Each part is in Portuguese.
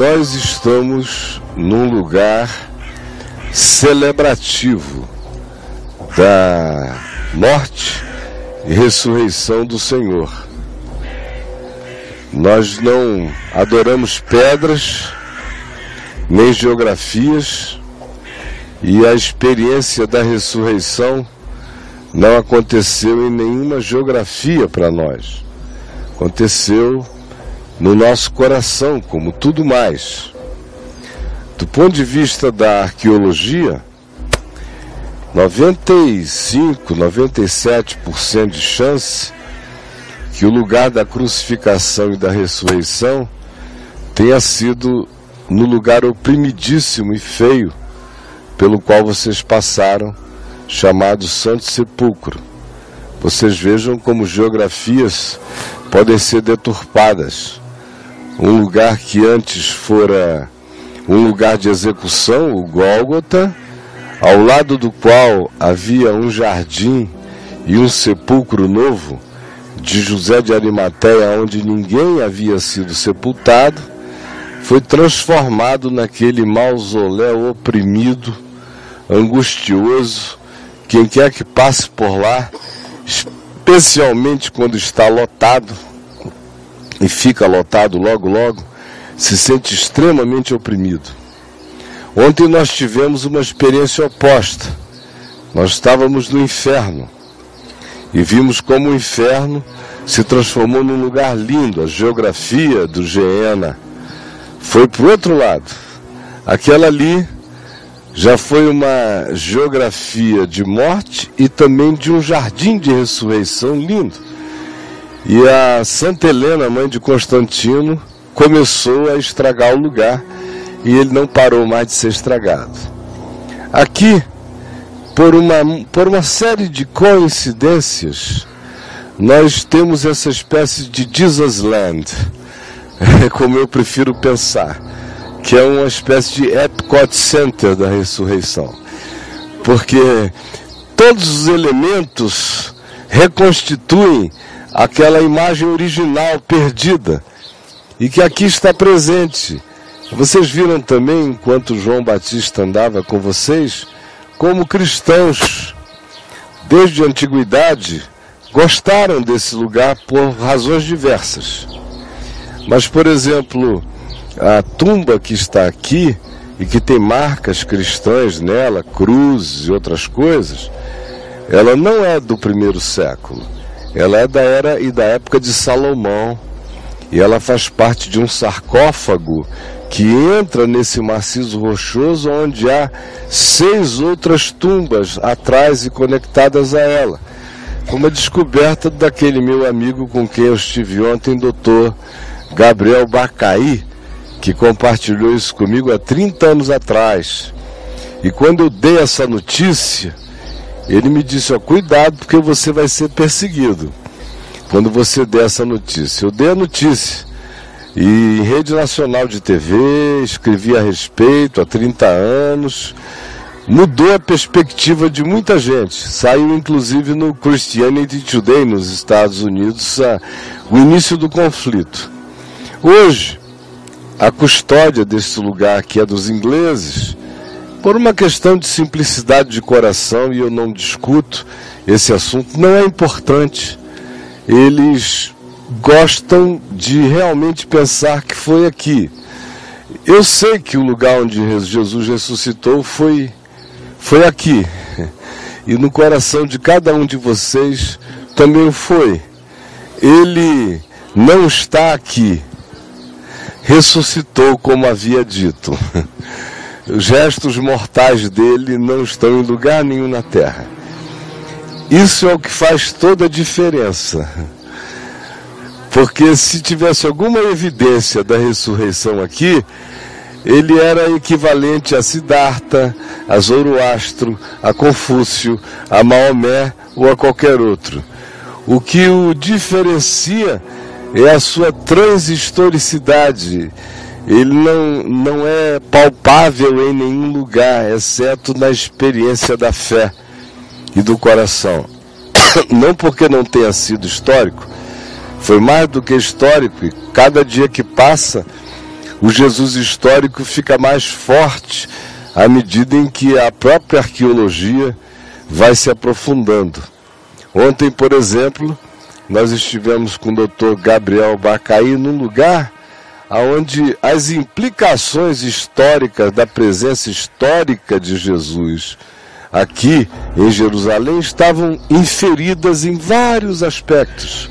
nós estamos num lugar celebrativo da morte e ressurreição do Senhor. Nós não adoramos pedras, nem geografias, e a experiência da ressurreição não aconteceu em nenhuma geografia para nós. Aconteceu no nosso coração, como tudo mais. Do ponto de vista da arqueologia, 95, 97% de chance que o lugar da crucificação e da ressurreição tenha sido no lugar oprimidíssimo e feio pelo qual vocês passaram, chamado Santo Sepulcro. Vocês vejam como geografias podem ser deturpadas. Um lugar que antes fora um lugar de execução, o Gólgota, ao lado do qual havia um jardim e um sepulcro novo de José de Arimateia, onde ninguém havia sido sepultado, foi transformado naquele mausoléu oprimido, angustioso. Quem quer que passe por lá, especialmente quando está lotado, e fica lotado logo logo, se sente extremamente oprimido. Ontem nós tivemos uma experiência oposta. Nós estávamos no inferno e vimos como o inferno se transformou num lugar lindo. A geografia do Geena foi para o outro lado. Aquela ali já foi uma geografia de morte e também de um jardim de ressurreição lindo. E a Santa Helena, mãe de Constantino, começou a estragar o lugar e ele não parou mais de ser estragado. Aqui, por uma, por uma série de coincidências, nós temos essa espécie de Jesus Land, como eu prefiro pensar, que é uma espécie de Epcot Center da ressurreição. Porque todos os elementos reconstituem aquela imagem original perdida e que aqui está presente vocês viram também, enquanto João Batista andava com vocês, como cristãos, desde a antiguidade, gostaram desse lugar por razões diversas. Mas, por exemplo, a tumba que está aqui e que tem marcas cristãs nela, cruzes e outras coisas, ela não é do primeiro século. Ela é da era e da época de Salomão. E ela faz parte de um sarcófago que entra nesse maciço rochoso onde há seis outras tumbas atrás e conectadas a ela. Uma descoberta daquele meu amigo com quem eu estive ontem, doutor Gabriel Bacaí, que compartilhou isso comigo há 30 anos atrás. E quando eu dei essa notícia, ele me disse: ó, cuidado, porque você vai ser perseguido. Quando você der essa notícia, eu dei a notícia. E em rede nacional de TV, escrevi a respeito há 30 anos. Mudou a perspectiva de muita gente. Saiu inclusive no Christianity Today nos Estados Unidos a, o início do conflito. Hoje, a custódia desse lugar que é dos ingleses, por uma questão de simplicidade de coração, e eu não discuto esse assunto, não é importante. Eles gostam de realmente pensar que foi aqui. Eu sei que o lugar onde Jesus ressuscitou foi, foi aqui. E no coração de cada um de vocês também foi. Ele não está aqui. Ressuscitou como havia dito. Os gestos mortais dele não estão em lugar nenhum na terra. Isso é o que faz toda a diferença. Porque se tivesse alguma evidência da ressurreição aqui, ele era equivalente a Siddhartha, a Zoroastro, a Confúcio, a Maomé ou a qualquer outro. O que o diferencia é a sua transhistoricidade. Ele não, não é palpável em nenhum lugar, exceto na experiência da fé e do coração. Não porque não tenha sido histórico, foi mais do que histórico e cada dia que passa o Jesus histórico fica mais forte à medida em que a própria arqueologia vai se aprofundando. Ontem, por exemplo, nós estivemos com o Dr. Gabriel Bacaí num lugar onde as implicações históricas da presença histórica de Jesus aqui em Jerusalém estavam inferidas em vários aspectos.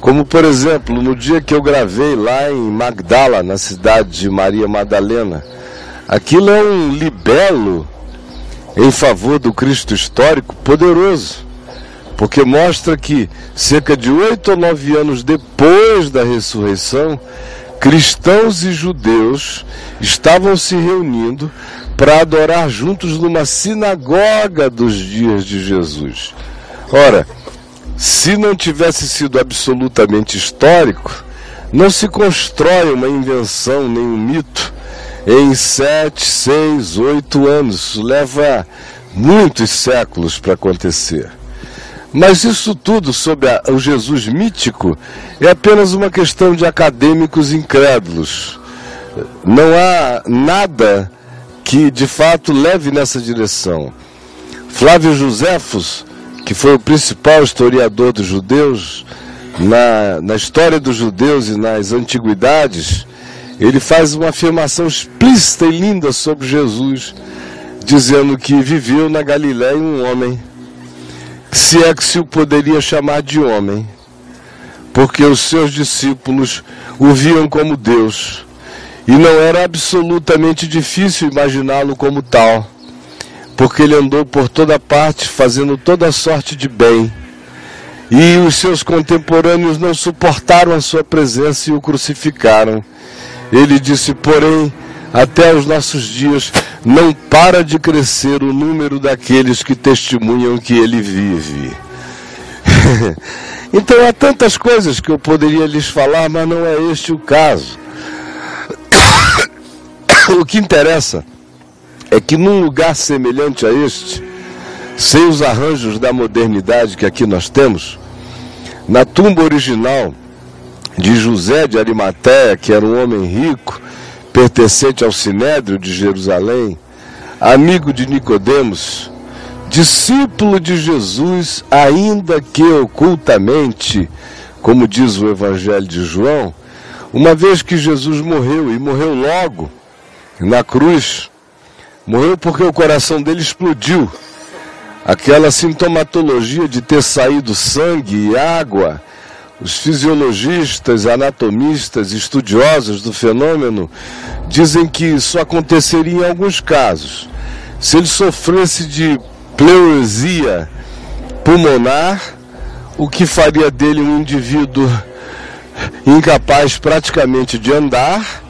Como, por exemplo, no dia que eu gravei lá em Magdala, na cidade de Maria Madalena, aquilo é um libelo em favor do Cristo histórico poderoso, porque mostra que cerca de oito ou nove anos depois da ressurreição, cristãos e judeus estavam se reunindo para adorar juntos numa sinagoga dos dias de Jesus. Ora, se não tivesse sido absolutamente histórico, não se constrói uma invenção nem um mito em sete, seis, oito anos. Isso leva muitos séculos para acontecer. Mas isso tudo sobre a, o Jesus mítico é apenas uma questão de acadêmicos incrédulos. Não há nada que de fato leve nessa direção. Flávio Josefos, que foi o principal historiador dos judeus, na, na história dos judeus e nas antiguidades, ele faz uma afirmação explícita e linda sobre Jesus, dizendo que viveu na Galiléia um homem, se é que se o poderia chamar de homem, porque os seus discípulos o viam como Deus e não era absolutamente difícil imaginá-lo como tal, porque ele andou por toda parte fazendo toda sorte de bem. E os seus contemporâneos não suportaram a sua presença e o crucificaram. Ele disse, porém, até os nossos dias não para de crescer o número daqueles que testemunham que ele vive. então há tantas coisas que eu poderia lhes falar, mas não é este o caso. o que interessa é que num lugar semelhante a este, sem os arranjos da modernidade que aqui nós temos, na tumba original de José de Arimateia, que era um homem rico, pertencente ao Sinédrio de Jerusalém, amigo de Nicodemos, discípulo de Jesus, ainda que ocultamente, como diz o Evangelho de João, uma vez que Jesus morreu e morreu logo, na cruz. Morreu porque o coração dele explodiu. Aquela sintomatologia de ter saído sangue e água. Os fisiologistas, anatomistas, estudiosos do fenômeno dizem que isso aconteceria em alguns casos. Se ele sofresse de pleuresia pulmonar, o que faria dele um indivíduo incapaz praticamente de andar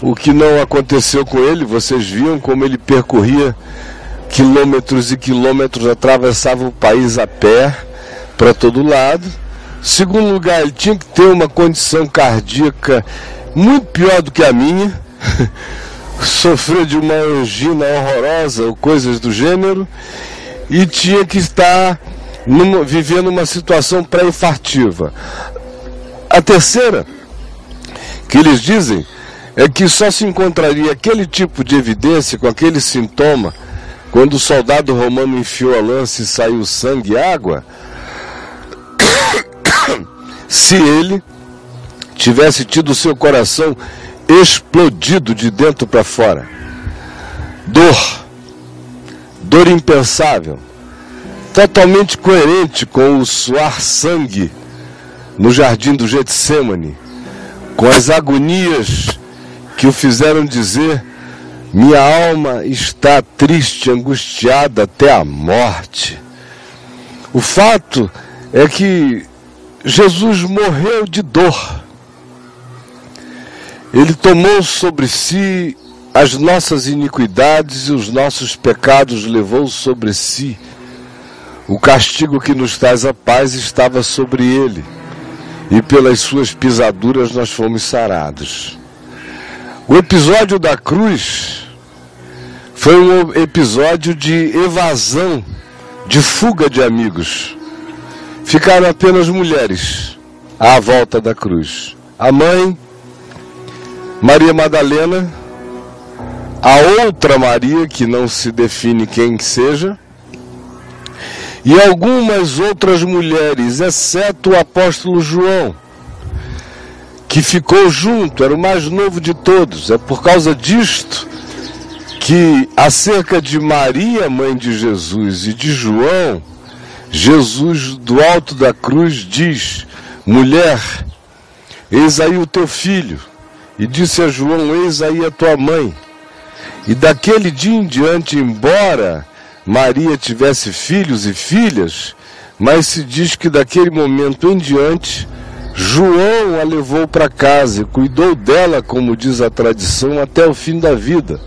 o que não aconteceu com ele, vocês viam como ele percorria quilômetros e quilômetros, atravessava o país a pé para todo lado. Segundo lugar, ele tinha que ter uma condição cardíaca muito pior do que a minha, sofrer de uma angina horrorosa ou coisas do gênero, e tinha que estar numa, vivendo uma situação pré-infartiva. A terceira, que eles dizem, é que só se encontraria aquele tipo de evidência com aquele sintoma quando o soldado romano enfiou a lança e saiu sangue e água, se ele tivesse tido seu coração explodido de dentro para fora. Dor, dor impensável, totalmente coerente com o suar sangue no jardim do Getsemane, com as agonias que o fizeram dizer: Minha alma está triste, angustiada até a morte. O fato é que Jesus morreu de dor. Ele tomou sobre si as nossas iniquidades e os nossos pecados levou sobre si. O castigo que nos traz a paz estava sobre ele, e pelas suas pisaduras nós fomos sarados. O episódio da cruz foi um episódio de evasão, de fuga de amigos. Ficaram apenas mulheres à volta da cruz. A mãe, Maria Madalena, a outra Maria, que não se define quem seja, e algumas outras mulheres, exceto o apóstolo João, que ficou junto, era o mais novo de todos. É por causa disto que, acerca de Maria, mãe de Jesus, e de João, Jesus, do alto da cruz, diz: Mulher, eis aí o teu filho. E disse a João: Eis aí a tua mãe. E daquele dia em diante, embora Maria tivesse filhos e filhas, mas se diz que daquele momento em diante, João a levou para casa e cuidou dela, como diz a tradição, até o fim da vida.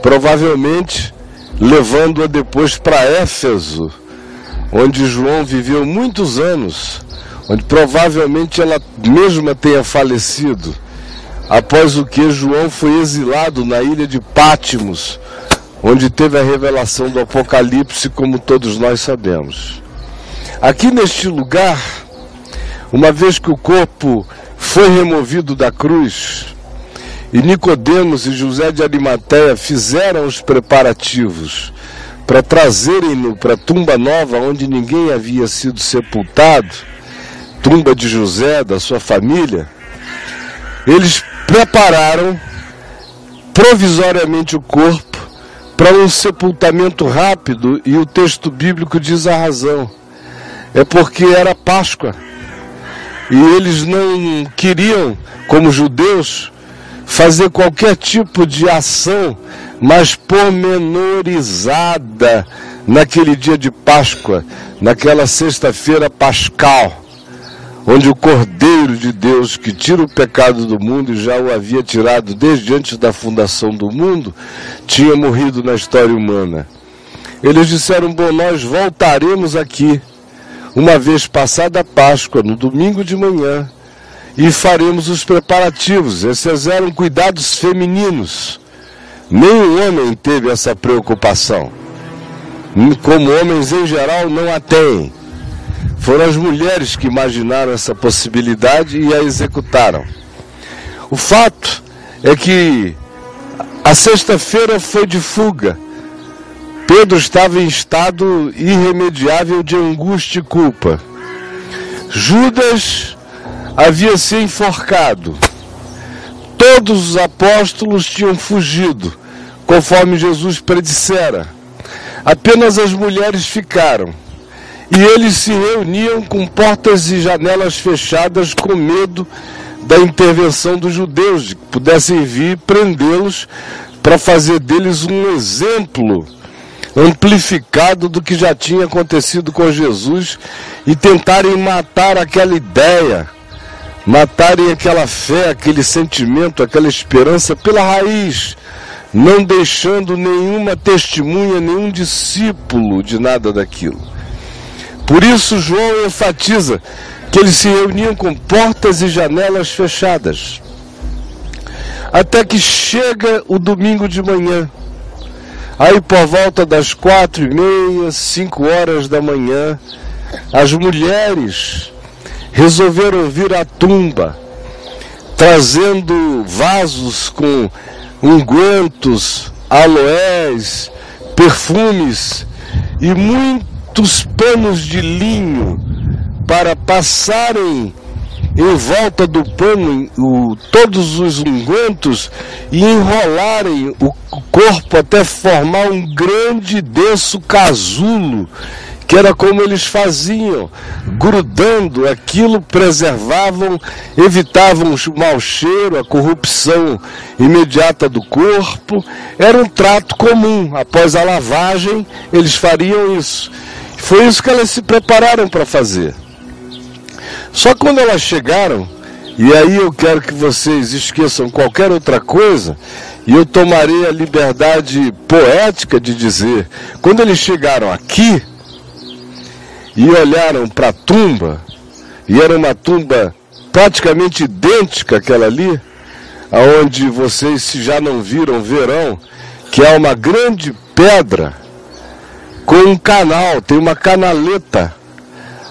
Provavelmente levando-a depois para Éfeso, onde João viveu muitos anos, onde provavelmente ela mesma tenha falecido após o que João foi exilado na ilha de Pátimos, onde teve a revelação do Apocalipse, como todos nós sabemos. Aqui neste lugar, uma vez que o corpo foi removido da cruz, e Nicodemos e José de Arimateia fizeram os preparativos para trazerem-no para a tumba nova onde ninguém havia sido sepultado, tumba de José, da sua família, eles prepararam provisoriamente o corpo para um sepultamento rápido e o texto bíblico diz a razão. É porque era Páscoa. E eles não queriam, como judeus, fazer qualquer tipo de ação mais pormenorizada naquele dia de Páscoa, naquela sexta-feira pascal onde o Cordeiro de Deus, que tira o pecado do mundo e já o havia tirado desde antes da fundação do mundo, tinha morrido na história humana. Eles disseram: Bom, nós voltaremos aqui, uma vez passada a Páscoa, no domingo de manhã, e faremos os preparativos. Esses eram cuidados femininos. Nenhum homem teve essa preocupação. Como homens em geral não a têm. Foram as mulheres que imaginaram essa possibilidade e a executaram. O fato é que a sexta-feira foi de fuga. Pedro estava em estado irremediável de angústia e culpa. Judas havia se enforcado. Todos os apóstolos tinham fugido, conforme Jesus predissera. Apenas as mulheres ficaram. E eles se reuniam com portas e janelas fechadas, com medo da intervenção dos judeus, de que pudessem vir prendê-los para fazer deles um exemplo amplificado do que já tinha acontecido com Jesus e tentarem matar aquela ideia, matarem aquela fé, aquele sentimento, aquela esperança pela raiz, não deixando nenhuma testemunha, nenhum discípulo de nada daquilo. Por isso, João enfatiza que eles se reuniam com portas e janelas fechadas. Até que chega o domingo de manhã. Aí, por volta das quatro e meia, cinco horas da manhã, as mulheres resolveram vir à tumba, trazendo vasos com ungüentos, aloés, perfumes e muito muitos panos de linho para passarem em volta do pano o, todos os ungüentos e enrolarem o corpo até formar um grande denso casulo, que era como eles faziam, grudando aquilo, preservavam, evitavam o mau cheiro, a corrupção imediata do corpo. Era um trato comum. Após a lavagem, eles fariam isso. Foi isso que elas se prepararam para fazer. Só quando elas chegaram, e aí eu quero que vocês esqueçam qualquer outra coisa, e eu tomarei a liberdade poética de dizer: quando eles chegaram aqui e olharam para a tumba, e era uma tumba praticamente idêntica àquela ali, aonde vocês, se já não viram, verão que é uma grande pedra com um canal, tem uma canaleta.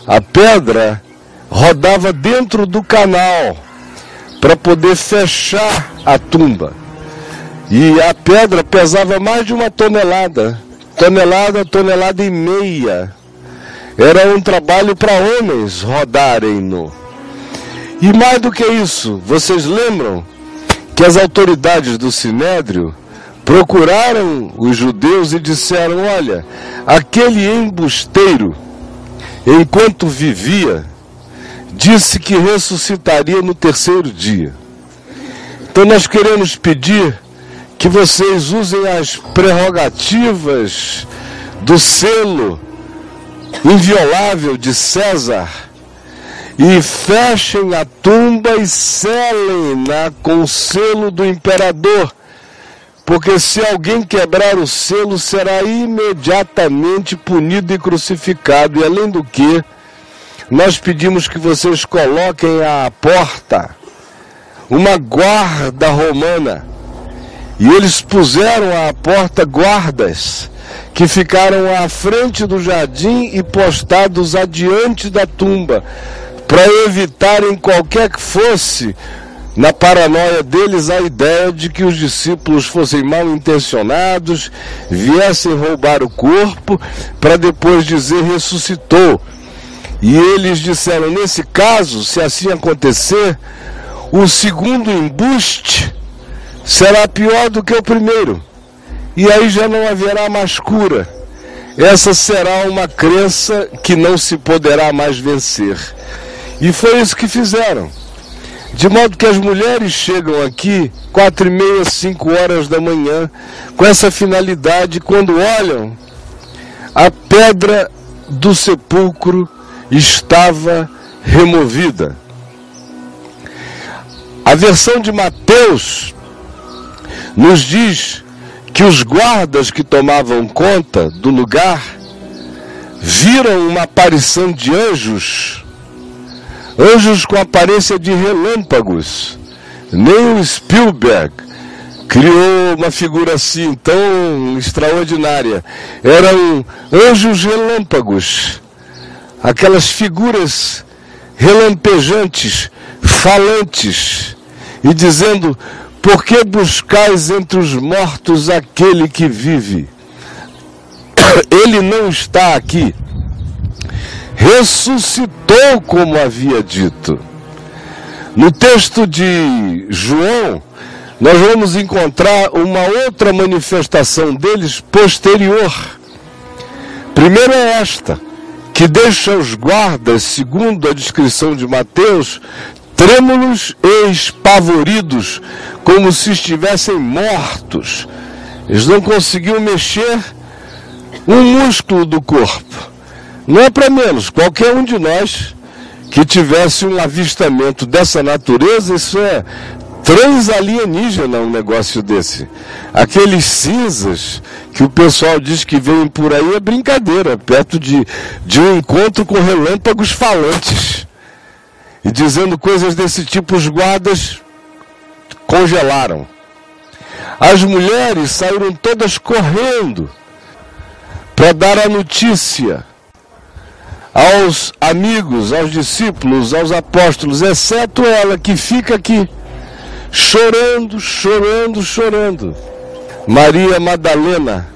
A pedra rodava dentro do canal para poder fechar a tumba. E a pedra pesava mais de uma tonelada, tonelada, tonelada e meia. Era um trabalho para homens rodarem-no. E mais do que isso, vocês lembram que as autoridades do Sinédrio procuraram os judeus e disseram: Olha, aquele embusteiro, enquanto vivia, disse que ressuscitaria no terceiro dia. Então nós queremos pedir que vocês usem as prerrogativas do selo inviolável de César e fechem a tumba e selem-na com o selo do imperador. Porque se alguém quebrar o selo, será imediatamente punido e crucificado. E além do que, nós pedimos que vocês coloquem à porta uma guarda romana. E eles puseram à porta guardas que ficaram à frente do jardim e postados adiante da tumba, para evitarem qualquer que fosse, na paranoia deles, a ideia de que os discípulos fossem mal intencionados, viessem roubar o corpo, para depois dizer ressuscitou. E eles disseram: nesse caso, se assim acontecer, o segundo embuste será pior do que o primeiro, e aí já não haverá mais cura. Essa será uma crença que não se poderá mais vencer. E foi isso que fizeram. De modo que as mulheres chegam aqui quatro e meia, cinco horas da manhã, com essa finalidade, quando olham, a pedra do sepulcro estava removida. A versão de Mateus nos diz que os guardas que tomavam conta do lugar viram uma aparição de anjos, anjos com aparência de relâmpagos. Nem Spielberg criou uma figura assim tão extraordinária. Eram anjos relâmpagos aquelas figuras relampejantes, falantes, e dizendo: Por que buscais entre os mortos aquele que vive? Ele não está aqui. Ressuscitou, como havia dito. No texto de João, nós vamos encontrar uma outra manifestação deles posterior. Primeiro é esta que deixa os guardas, segundo a descrição de Mateus, trêmulos e espavoridos, como se estivessem mortos. Eles não conseguiam mexer um músculo do corpo. Não é para menos, qualquer um de nós que tivesse um avistamento dessa natureza, isso é transalienígena um negócio desse. Aqueles cinzas que o pessoal diz que vêm por aí é brincadeira, perto de, de um encontro com relâmpagos falantes. E dizendo coisas desse tipo, os guardas congelaram. As mulheres saíram todas correndo para dar a notícia aos amigos, aos discípulos, aos apóstolos, exceto ela que fica aqui chorando, chorando, chorando. Maria Madalena.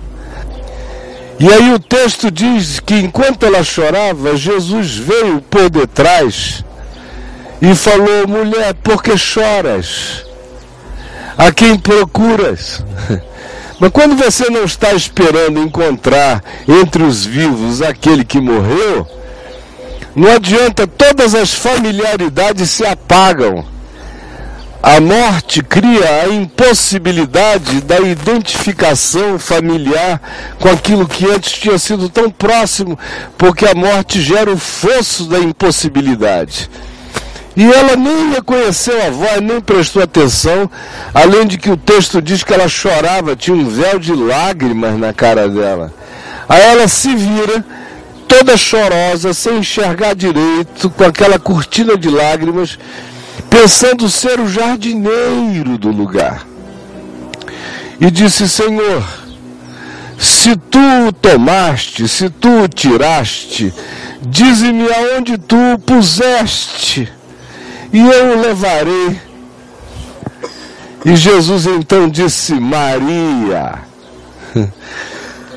E aí o texto diz que enquanto ela chorava, Jesus veio por detrás e falou: Mulher, por que choras? A quem procuras? Mas quando você não está esperando encontrar entre os vivos aquele que morreu, não adianta, todas as familiaridades se apagam. A morte cria a impossibilidade da identificação familiar com aquilo que antes tinha sido tão próximo, porque a morte gera o fosso da impossibilidade. E ela nem reconheceu a voz, nem prestou atenção, além de que o texto diz que ela chorava, tinha um véu de lágrimas na cara dela. Aí ela se vira, toda chorosa, sem enxergar direito, com aquela cortina de lágrimas, pensando ser o jardineiro do lugar. E disse: Senhor, se tu o tomaste, se tu o tiraste, dize-me aonde tu o puseste, e eu o levarei. E Jesus então disse: Maria.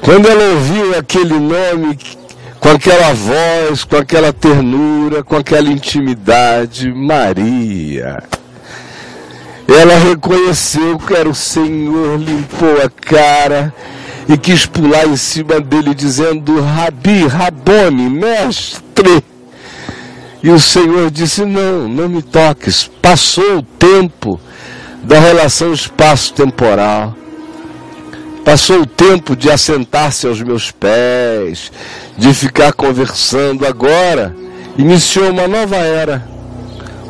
Quando ela ouviu aquele nome, com aquela voz, com aquela ternura, com aquela intimidade, Maria. Ela reconheceu que era o Senhor, limpou a cara e quis pular em cima dele, dizendo: Rabi, Rabone, mestre. E o Senhor disse: Não, não me toques. Passou o tempo da relação espaço-temporal. Passou o tempo de assentar-se aos meus pés, de ficar conversando. Agora iniciou uma nova era,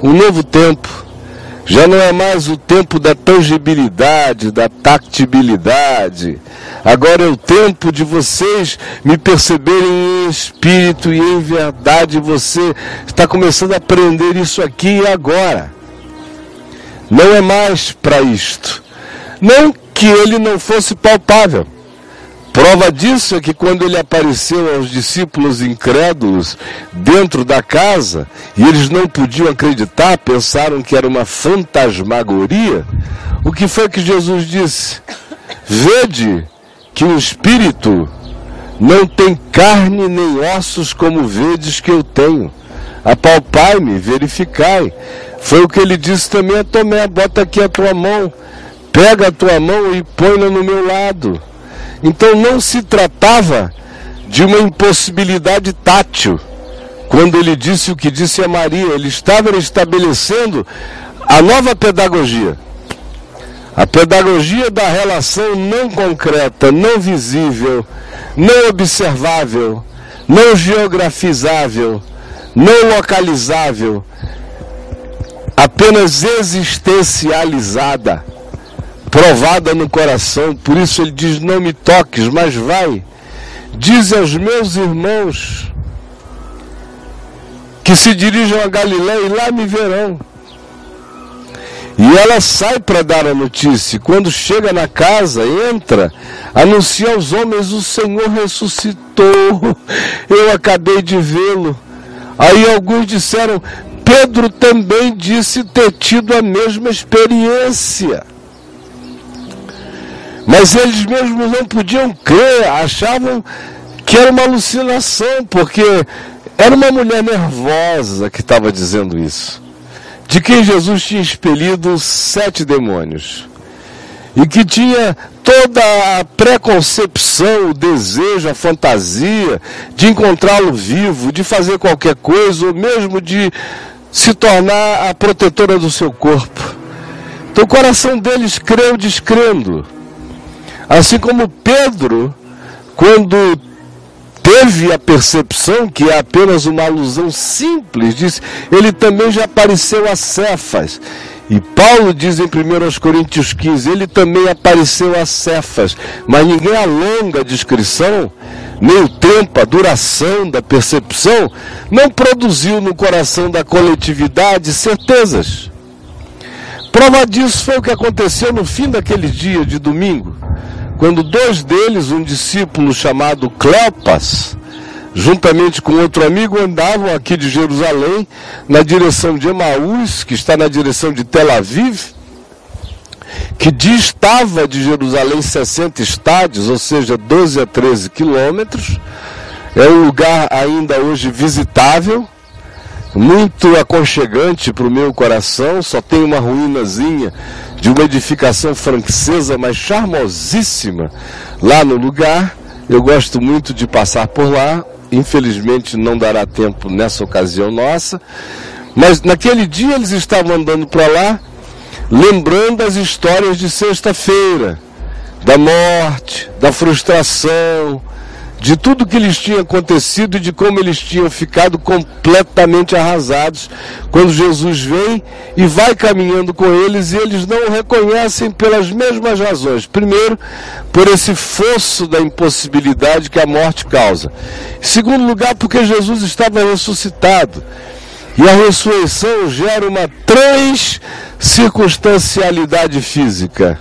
um novo tempo. Já não é mais o tempo da tangibilidade, da tactibilidade. Agora é o tempo de vocês me perceberem em espírito e em verdade. Você está começando a aprender isso aqui e agora. Não é mais para isto. Não que ele não fosse palpável. Prova disso é que quando ele apareceu aos discípulos incrédulos dentro da casa, e eles não podiam acreditar, pensaram que era uma fantasmagoria, o que foi que Jesus disse? Vede que o espírito não tem carne nem ossos como vedes que eu tenho. Apalpai-me, verificai. Foi o que ele disse também a Tomé: bota aqui a tua mão pega a tua mão e põe-la no meu lado. Então não se tratava de uma impossibilidade tátil. Quando ele disse o que disse a Maria, ele estava estabelecendo a nova pedagogia. A pedagogia da relação não concreta, não visível, não observável, não geografizável, não localizável, apenas existencializada provada no coração. Por isso ele diz: Não me toques, mas vai. Diz aos meus irmãos que se dirijam a Galiléia e lá me verão. E ela sai para dar a notícia. Quando chega na casa, entra, anuncia aos homens: O Senhor ressuscitou. Eu acabei de vê-lo. Aí alguns disseram: Pedro também disse ter tido a mesma experiência. Mas eles mesmos não podiam crer, achavam que era uma alucinação, porque era uma mulher nervosa que estava dizendo isso. De quem Jesus tinha expelido sete demônios. E que tinha toda a preconcepção, o desejo, a fantasia de encontrá-lo vivo, de fazer qualquer coisa, ou mesmo de se tornar a protetora do seu corpo. Então o coração deles creu descrendo. Assim como Pedro, quando teve a percepção que é apenas uma alusão simples, disse, ele também já apareceu a Cefas. E Paulo diz em 1 Coríntios 15, ele também apareceu a Cefas, mas ninguém alonga a descrição, nem o tempo, a duração da percepção, não produziu no coração da coletividade certezas. Prova disso foi o que aconteceu no fim daquele dia de domingo quando dois deles, um discípulo chamado Cleopas, juntamente com outro amigo, andavam aqui de Jerusalém na direção de Emaús, que está na direção de Tel Aviv, que distava de Jerusalém 60 estádios, ou seja, 12 a 13 quilômetros. É um lugar ainda hoje visitável, muito aconchegante para o meu coração, só tem uma ruínazinha de uma edificação francesa, mas charmosíssima, lá no lugar. Eu gosto muito de passar por lá. Infelizmente não dará tempo nessa ocasião nossa. Mas naquele dia eles estavam andando para lá, lembrando as histórias de sexta-feira, da morte, da frustração, de tudo que lhes tinha acontecido e de como eles tinham ficado completamente arrasados quando Jesus vem e vai caminhando com eles e eles não o reconhecem pelas mesmas razões. Primeiro, por esse fosso da impossibilidade que a morte causa. Em segundo lugar, porque Jesus estava ressuscitado. E a ressurreição gera uma transcircunstancialidade física.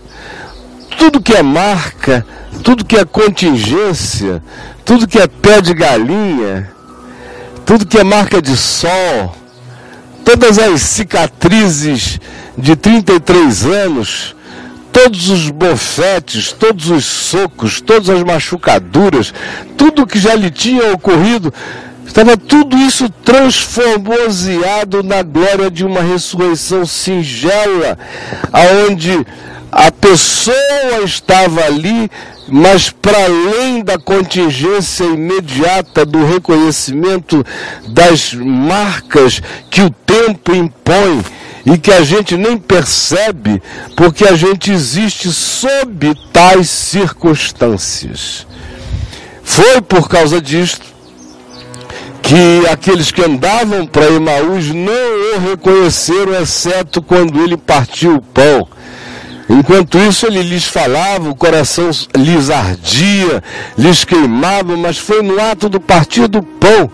Tudo que é marca, tudo que é contingência, tudo que é pé de galinha, tudo que é marca de sol, todas as cicatrizes de 33 anos, todos os bofetes, todos os socos, todas as machucaduras, tudo que já lhe tinha ocorrido, estava tudo isso transformoseado na glória de uma ressurreição singela, aonde a pessoa estava ali mas para além da contingência imediata do reconhecimento das marcas que o tempo impõe e que a gente nem percebe, porque a gente existe sob tais circunstâncias. Foi por causa disto que aqueles que andavam para Emaús não o reconheceram, exceto quando ele partiu o pão Enquanto isso, ele lhes falava, o coração lhes ardia, lhes queimava, mas foi no ato do partir do pão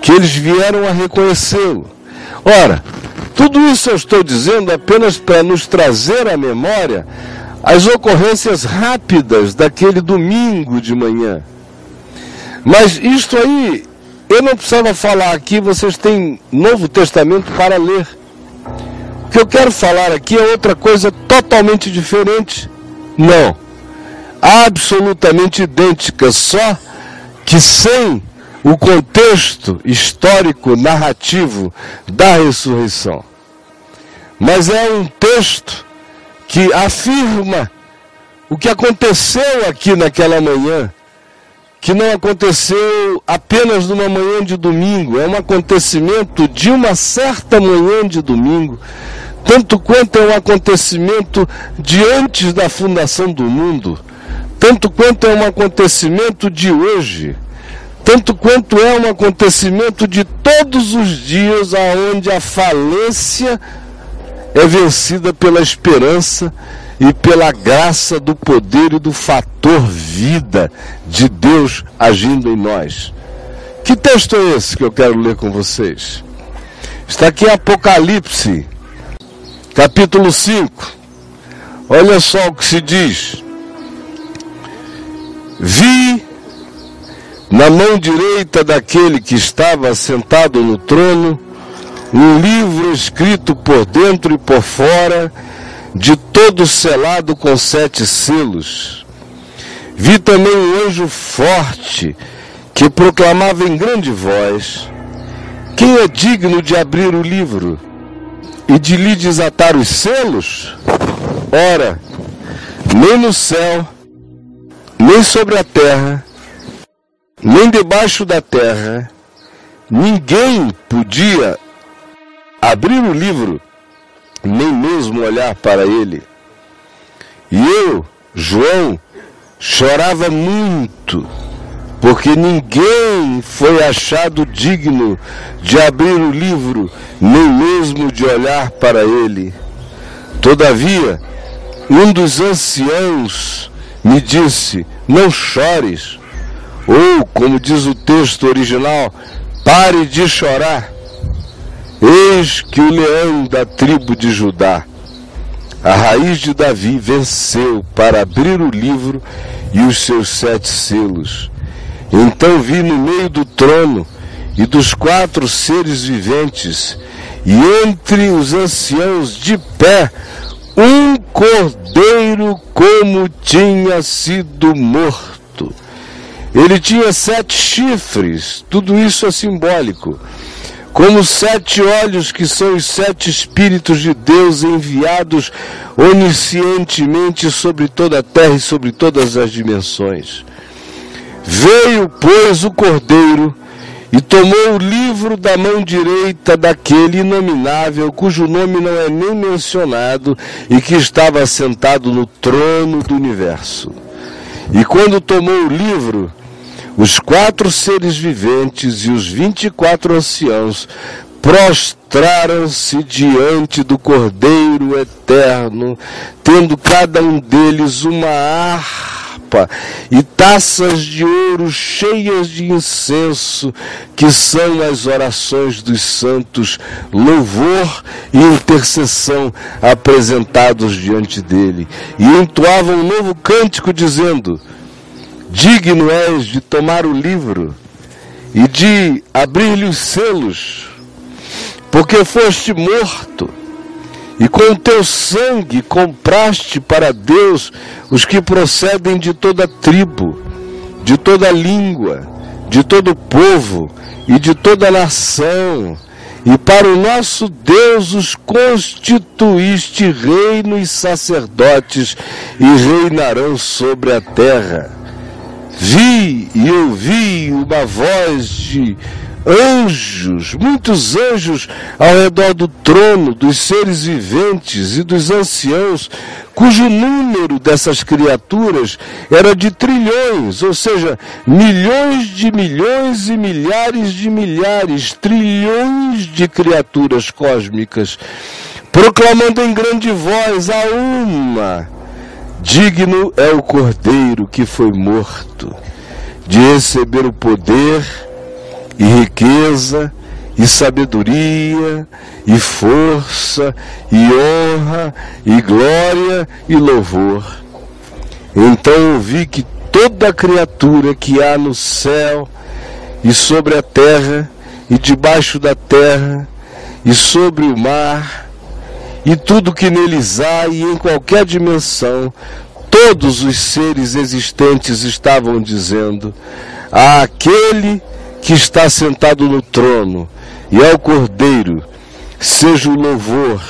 que eles vieram a reconhecê-lo. Ora, tudo isso eu estou dizendo apenas para nos trazer à memória as ocorrências rápidas daquele domingo de manhã. Mas isto aí, eu não precisava falar aqui, vocês têm Novo Testamento para ler. O que eu quero falar aqui é outra coisa totalmente diferente. Não. Absolutamente idêntica, só que sem o contexto histórico narrativo da ressurreição. Mas é um texto que afirma o que aconteceu aqui naquela manhã, que não aconteceu apenas numa manhã de domingo, é um acontecimento de uma certa manhã de domingo, tanto quanto é um acontecimento de antes da fundação do mundo, tanto quanto é um acontecimento de hoje, tanto quanto é um acontecimento de todos os dias aonde a falência é vencida pela esperança e pela graça do poder e do fator vida de Deus agindo em nós. Que texto é esse que eu quero ler com vocês? Está aqui em Apocalipse, capítulo 5. Olha só o que se diz. Vi na mão direita daquele que estava sentado no trono um livro escrito por dentro e por fora, todo selado com sete selos. Vi também um anjo forte que proclamava em grande voz: Quem é digno de abrir o livro e de lhe desatar os selos? Ora, nem no céu, nem sobre a terra, nem debaixo da terra, ninguém podia abrir o livro, nem mesmo olhar para ele. E eu, João, chorava muito porque ninguém foi achado digno de abrir o livro, nem mesmo de olhar para ele. Todavia, um dos anciãos me disse: Não chores. Ou, como diz o texto original, pare de chorar. Eis que o leão da tribo de Judá, a raiz de Davi, venceu para abrir o livro e os seus sete selos. Então vi no meio do trono e dos quatro seres viventes, e entre os anciãos de pé, um cordeiro como tinha sido morto. Ele tinha sete chifres, tudo isso é simbólico, como sete olhos que são os sete Espíritos de Deus enviados oniscientemente sobre toda a terra e sobre todas as dimensões. Veio, pois, o cordeiro e tomou o livro da mão direita daquele inominável, cujo nome não é nem mencionado, e que estava sentado no trono do universo. E quando tomou o livro, os quatro seres viventes e os vinte e quatro anciãos prostraram-se diante do Cordeiro eterno, tendo cada um deles uma harpa e taças de ouro cheias de incenso, que são as orações dos santos, louvor e intercessão apresentados diante dele. E entoavam um novo cântico, dizendo: Digno és de tomar o livro e de abrir-lhe os selos, porque foste morto e com o teu sangue compraste para Deus os que procedem de toda tribo, de toda língua, de todo povo e de toda nação. E para o nosso Deus os constituíste reino e sacerdotes, e reinarão sobre a terra. Vi e ouvi uma voz de anjos, muitos anjos ao redor do trono, dos seres viventes e dos anciãos, cujo número dessas criaturas era de trilhões, ou seja, milhões de milhões e milhares de milhares, trilhões de criaturas cósmicas, proclamando em grande voz a uma: Digno é o Cordeiro que foi morto de receber o poder e riqueza, e sabedoria, e força, e honra, e glória e louvor. Então ouvi que toda criatura que há no céu, e sobre a terra, e debaixo da terra, e sobre o mar, e tudo que neles há, e em qualquer dimensão, todos os seres existentes estavam dizendo: a aquele que está sentado no trono, e ao Cordeiro, seja o louvor,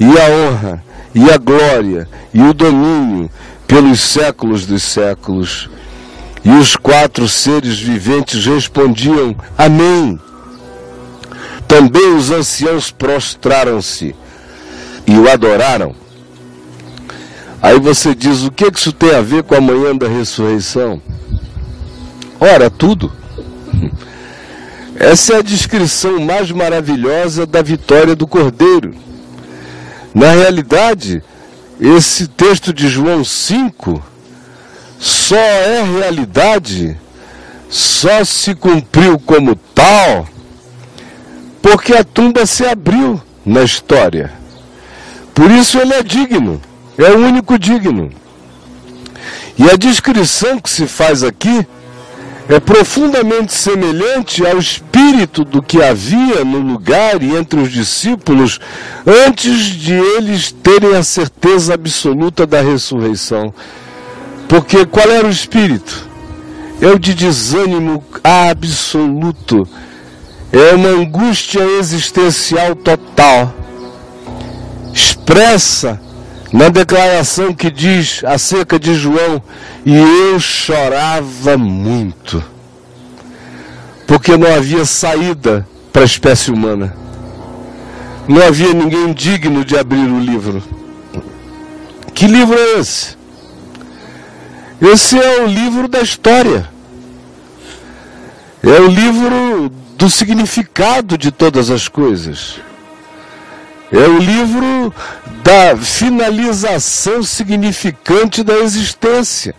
e a honra, e a glória, e o domínio pelos séculos dos séculos. E os quatro seres viventes respondiam: Amém. Também os anciãos prostraram-se e o adoraram. Aí você diz: o que isso tem a ver com a manhã da ressurreição? Ora, tudo. Essa é a descrição mais maravilhosa da vitória do Cordeiro. Na realidade, esse texto de João 5 só é realidade, só se cumpriu como tal, porque a tumba se abriu na história. Por isso ele é digno, é o único digno. E a descrição que se faz aqui é profundamente semelhante ao espírito do que havia no lugar e entre os discípulos antes de eles terem a certeza absoluta da ressurreição. Porque qual era o espírito? É o de desânimo absoluto. É uma angústia existencial total. Expressa na declaração que diz acerca de João, e eu chorava muito, porque não havia saída para a espécie humana, não havia ninguém digno de abrir o livro. Que livro é esse? Esse é o livro da história, é o livro do significado de todas as coisas. É o livro da finalização significante da existência.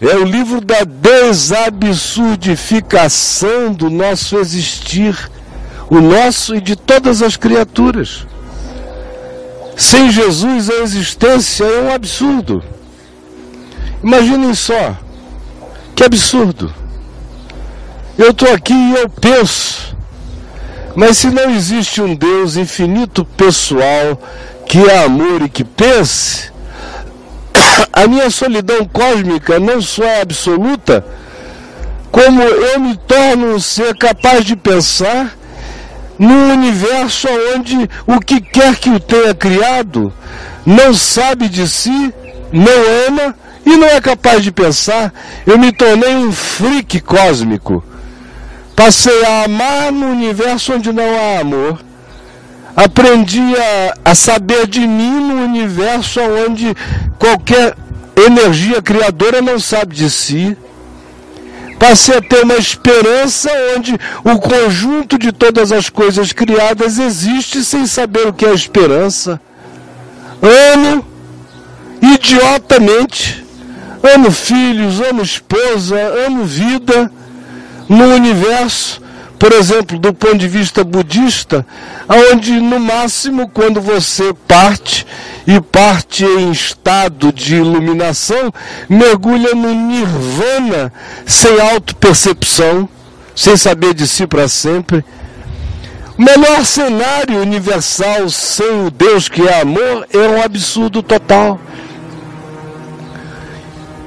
É o livro da desabsurdificação do nosso existir, o nosso e de todas as criaturas. Sem Jesus a existência é um absurdo. Imaginem só, que absurdo. Eu estou aqui e eu penso mas se não existe um Deus infinito pessoal que é amor e que pense, a minha solidão cósmica não só é absoluta, como eu me torno um ser capaz de pensar num universo onde o que quer que o tenha criado não sabe de si, não ama e não é capaz de pensar. Eu me tornei um freak cósmico Passei a amar no universo onde não há amor. Aprendi a, a saber de mim no universo onde qualquer energia criadora não sabe de si. Passei a ter uma esperança onde o conjunto de todas as coisas criadas existe sem saber o que é esperança. Amo idiotamente. Amo filhos, amo esposa, amo vida no universo, por exemplo, do ponto de vista budista, onde no máximo quando você parte e parte em estado de iluminação, mergulha no nirvana sem autopercepção, sem saber de si para sempre. Melhor cenário universal sem o Deus que é amor é um absurdo total.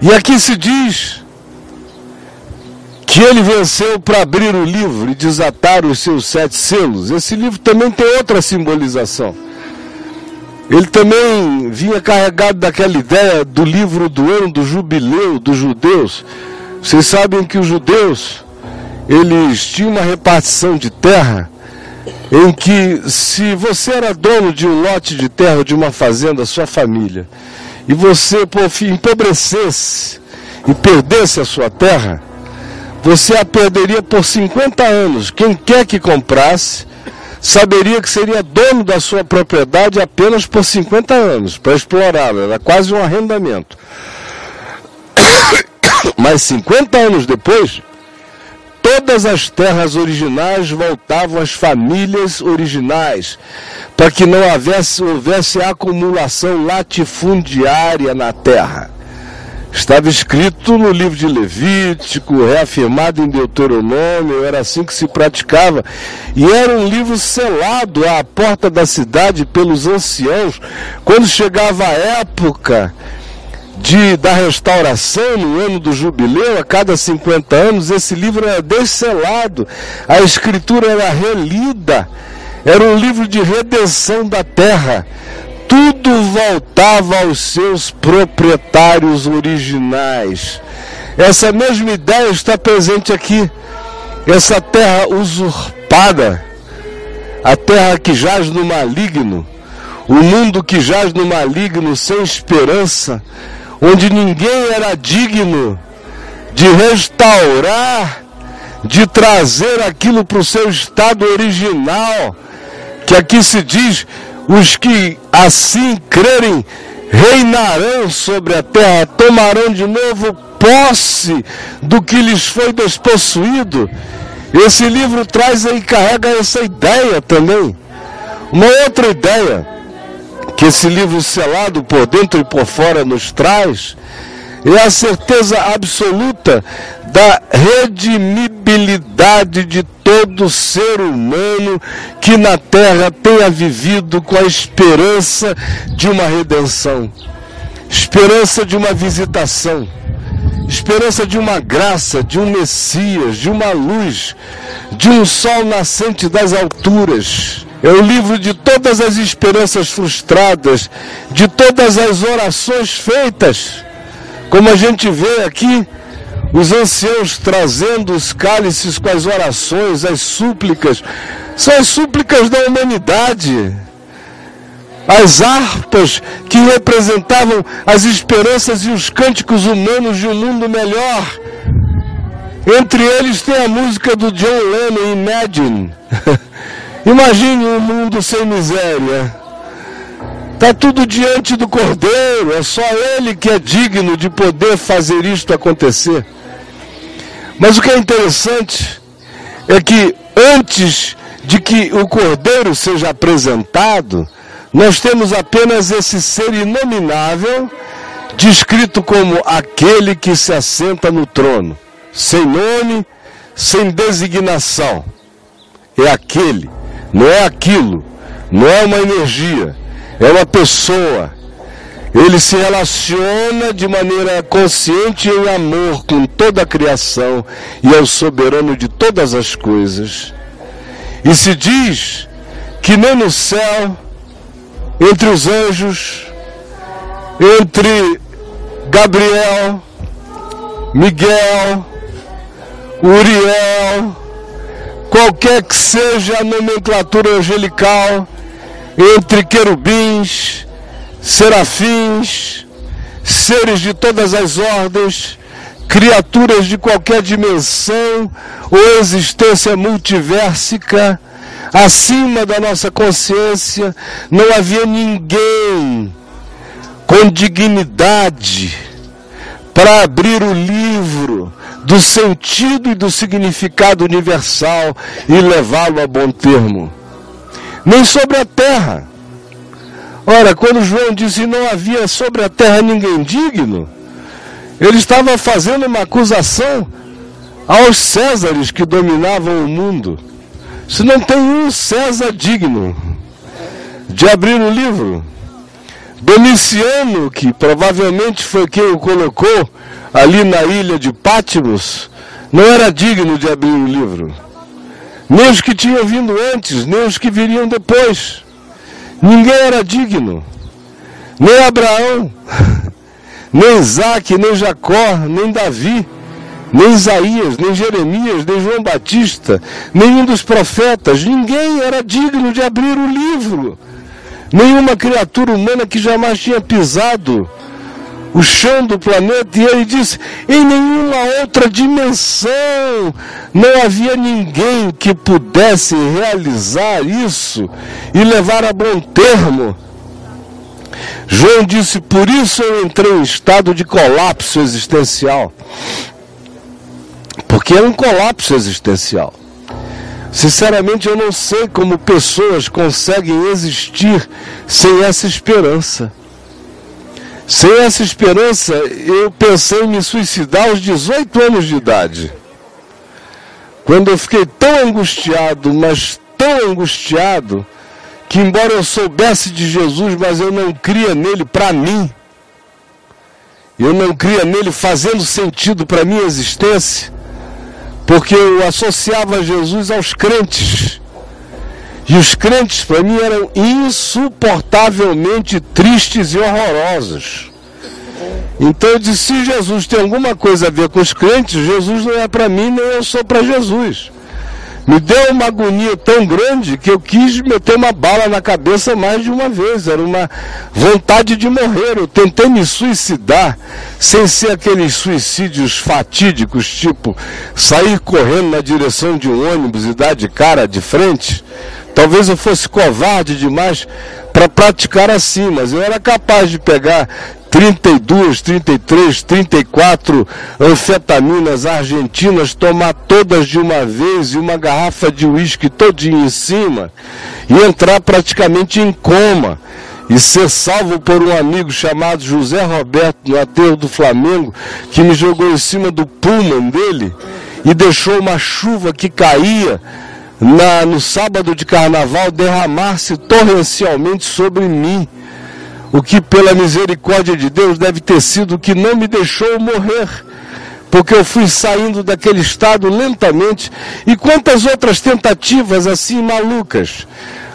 E aqui se diz que ele venceu para abrir o livro e desatar os seus sete selos. Esse livro também tem outra simbolização. Ele também vinha carregado daquela ideia do livro do ano do jubileu dos judeus. Vocês sabem que os judeus, eles tinham uma repartição de terra em que se você era dono de um lote de terra de uma fazenda, sua família, e você, por fim, empobrecesse e perdesse a sua terra, você a perderia por 50 anos. Quem quer que comprasse, saberia que seria dono da sua propriedade apenas por 50 anos, para explorá-la. Era quase um arrendamento. Mas 50 anos depois, todas as terras originais voltavam às famílias originais, para que não houvesse, houvesse acumulação latifundiária na terra. Estava escrito no livro de Levítico, reafirmado em Deuteronômio, era assim que se praticava. E era um livro selado à porta da cidade pelos anciãos. Quando chegava a época de, da restauração, no ano do jubileu, a cada 50 anos, esse livro era descelado, a escritura era relida. Era um livro de redenção da terra tudo voltava aos seus proprietários originais. Essa mesma ideia está presente aqui. Essa terra usurpada, a terra que jaz no maligno, o mundo que jaz no maligno sem esperança, onde ninguém era digno de restaurar, de trazer aquilo para o seu estado original, que aqui se diz os que assim crerem reinarão sobre a terra, tomarão de novo posse do que lhes foi despossuído. Esse livro traz e carrega essa ideia também. Uma outra ideia que esse livro selado por dentro e por fora nos traz é a certeza absoluta da redimibilidade de todo ser humano que na terra tenha vivido com a esperança de uma redenção, esperança de uma visitação, esperança de uma graça, de um Messias, de uma luz, de um sol nascente das alturas. É o livro de todas as esperanças frustradas, de todas as orações feitas. Como a gente vê aqui, os anciãos trazendo os cálices com as orações, as súplicas, são as súplicas da humanidade. As harpas que representavam as esperanças e os cânticos humanos de um mundo melhor. Entre eles tem a música do John Lennon, Imagine. Imagine um mundo sem miséria. Está tudo diante do Cordeiro, é só Ele que é digno de poder fazer isto acontecer. Mas o que é interessante é que antes de que o Cordeiro seja apresentado, nós temos apenas esse ser inominável, descrito como aquele que se assenta no trono, sem nome, sem designação. É aquele, não é aquilo, não é uma energia, é uma pessoa, ele se relaciona de maneira consciente em amor com toda a criação e é o soberano de todas as coisas. E se diz que nem no céu, entre os anjos, entre Gabriel, Miguel, Uriel, qualquer que seja a nomenclatura angelical, entre querubins, serafins, seres de todas as ordens, criaturas de qualquer dimensão ou existência multiversica, acima da nossa consciência, não havia ninguém com dignidade para abrir o livro do sentido e do significado universal e levá-lo a bom termo. Nem sobre a terra Ora, quando João disse não havia sobre a terra ninguém digno, ele estava fazendo uma acusação aos Césares que dominavam o mundo. Se não tem um César digno de abrir o livro. Domiciano, que provavelmente foi quem o colocou ali na ilha de Pátimos, não era digno de abrir o livro. Nem os que tinham vindo antes, nem os que viriam depois. Ninguém era digno. Nem Abraão, nem Isaac, nem Jacó, nem Davi, nem Isaías, nem Jeremias, nem João Batista, nenhum dos profetas. Ninguém era digno de abrir o livro. Nenhuma criatura humana que jamais tinha pisado o chão do planeta, e ele disse: em nenhuma outra dimensão não havia ninguém que pudesse realizar isso e levar a bom termo. João disse: por isso eu entrei em estado de colapso existencial. Porque é um colapso existencial. Sinceramente, eu não sei como pessoas conseguem existir sem essa esperança. Sem essa esperança, eu pensei em me suicidar aos 18 anos de idade. Quando eu fiquei tão angustiado, mas tão angustiado, que embora eu soubesse de Jesus, mas eu não cria nele para mim. Eu não cria nele fazendo sentido para minha existência, porque eu associava Jesus aos crentes. E os crentes para mim eram insuportavelmente tristes e horrorosos. Então eu disse: se Jesus tem alguma coisa a ver com os crentes, Jesus não é para mim, nem eu sou para Jesus. Me deu uma agonia tão grande que eu quis meter uma bala na cabeça mais de uma vez. Era uma vontade de morrer. Eu tentei me suicidar, sem ser aqueles suicídios fatídicos, tipo sair correndo na direção de um ônibus e dar de cara de frente. Talvez eu fosse covarde demais para praticar assim, mas eu era capaz de pegar 32, 33, 34 anfetaminas argentinas, tomar todas de uma vez e uma garrafa de uísque todinha em cima e entrar praticamente em coma e ser salvo por um amigo chamado José Roberto no aterro do Flamengo, que me jogou em cima do pullman dele e deixou uma chuva que caía na, no sábado de carnaval derramar-se torrencialmente sobre mim. O que, pela misericórdia de Deus, deve ter sido o que não me deixou morrer. Porque eu fui saindo daquele estado lentamente. E quantas outras tentativas assim malucas.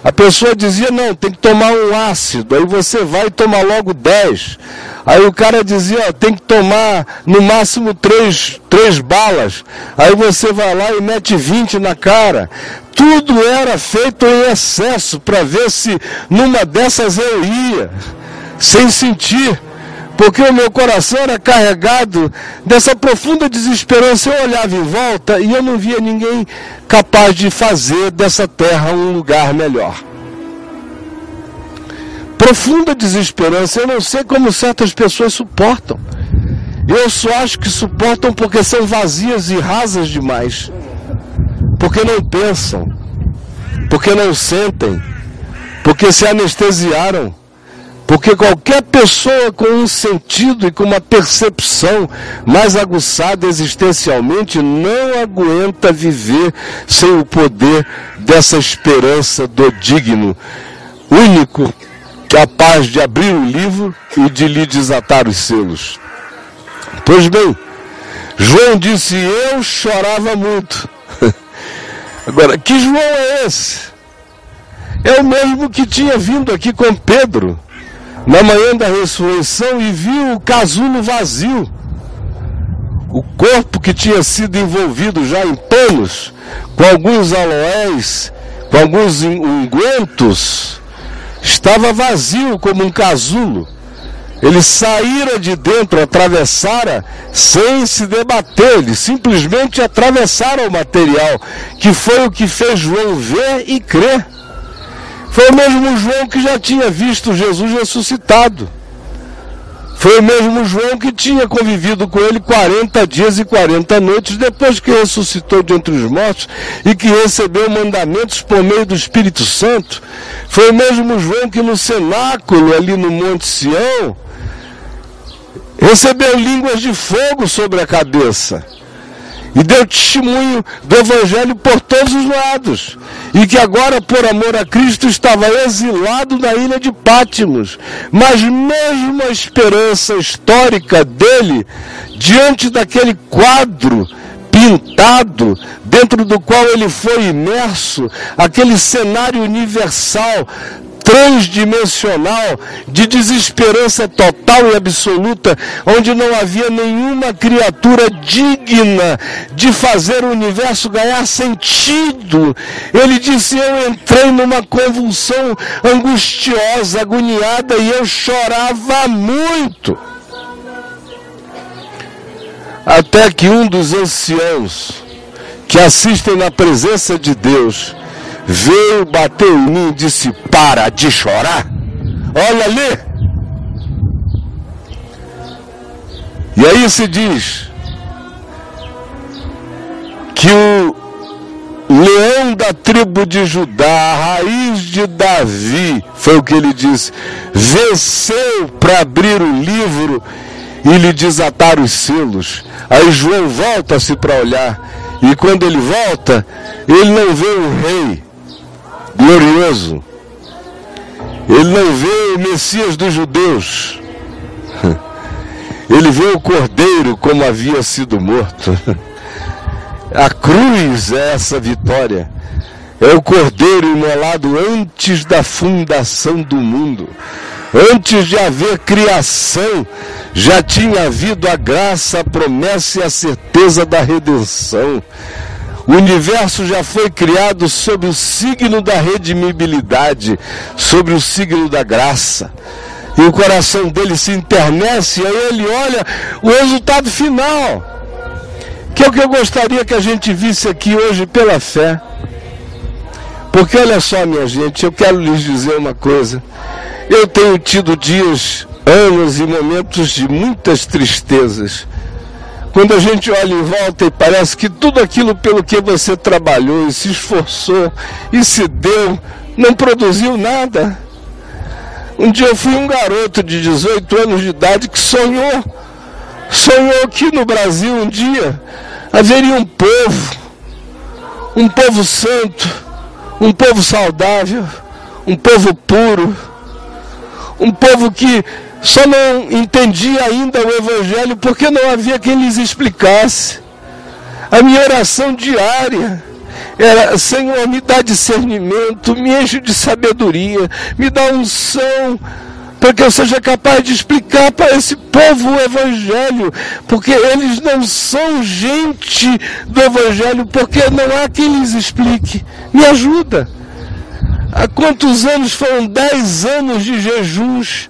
A pessoa dizia, não, tem que tomar um ácido, aí você vai e toma logo 10. Aí o cara dizia, ó, tem que tomar no máximo três, três balas. Aí você vai lá e mete 20 na cara. Tudo era feito em excesso para ver se numa dessas eu ia, sem sentir porque o meu coração era carregado dessa profunda desesperança. Eu olhava em volta e eu não via ninguém capaz de fazer dessa terra um lugar melhor. Profunda desesperança. Eu não sei como certas pessoas suportam. Eu só acho que suportam porque são vazias e rasas demais. Porque não pensam. Porque não sentem. Porque se anestesiaram porque qualquer pessoa com um sentido e com uma percepção mais aguçada existencialmente não aguenta viver sem o poder dessa esperança do digno, único capaz de abrir o livro e de lhe desatar os selos. Pois bem, João disse: Eu chorava muito. Agora, que João é esse? É o mesmo que tinha vindo aqui com Pedro na manhã da ressurreição e viu o casulo vazio. O corpo que tinha sido envolvido já em panos, com alguns aloés, com alguns ungüentos, estava vazio como um casulo. Ele saíra de dentro, atravessara sem se debater, ele simplesmente atravessara o material, que foi o que fez João ver e crer. Foi o mesmo João que já tinha visto Jesus ressuscitado. Foi o mesmo João que tinha convivido com ele 40 dias e 40 noites depois que ressuscitou de entre os mortos e que recebeu mandamentos por meio do Espírito Santo. Foi o mesmo João que no cenáculo ali no Monte Sião recebeu línguas de fogo sobre a cabeça. E deu testemunho do Evangelho por todos os lados, e que agora, por amor a Cristo, estava exilado na ilha de Pátimos, mas mesmo a esperança histórica dele, diante daquele quadro pintado, dentro do qual ele foi imerso, aquele cenário universal transdimensional de desesperança total e absoluta, onde não havia nenhuma criatura digna de fazer o universo ganhar sentido. Ele disse: Eu entrei numa convulsão angustiosa, agoniada e eu chorava muito. Até que um dos anciãos que assistem na presença de Deus veio, bateu em mim e disse: Para de chorar. Olha ali. E aí se diz que o leão da tribo de Judá, a raiz de Davi, foi o que ele disse, venceu para abrir o livro e lhe desatar os selos. Aí João volta-se para olhar, e quando ele volta, ele não vê o rei, glorioso. Ele não vê o Messias dos judeus. Ele vê o cordeiro como havia sido morto. A cruz é essa vitória. É o cordeiro imolado antes da fundação do mundo. Antes de haver criação, já tinha havido a graça, a promessa e a certeza da redenção. O universo já foi criado sob o signo da redimibilidade, sobre o signo da graça. E o coração dele se internece, e aí ele olha o resultado final. Que é o que eu gostaria que a gente visse aqui hoje pela fé. Porque olha só, minha gente, eu quero lhes dizer uma coisa. Eu tenho tido dias, anos e momentos de muitas tristezas quando a gente olha em volta e parece que tudo aquilo pelo que você trabalhou e se esforçou e se deu, não produziu nada. Um dia eu fui um garoto de 18 anos de idade que sonhou, sonhou que no Brasil um dia haveria um povo, um povo santo, um povo saudável, um povo puro, um povo que só não entendia ainda o Evangelho porque não havia quem lhes explicasse. A minha oração diária era: Senhor, me dá discernimento, me enche de sabedoria, me dá unção, para que eu seja capaz de explicar para esse povo o Evangelho, porque eles não são gente do Evangelho, porque não há quem lhes explique. Me ajuda. Há quantos anos foram dez anos de jejuns?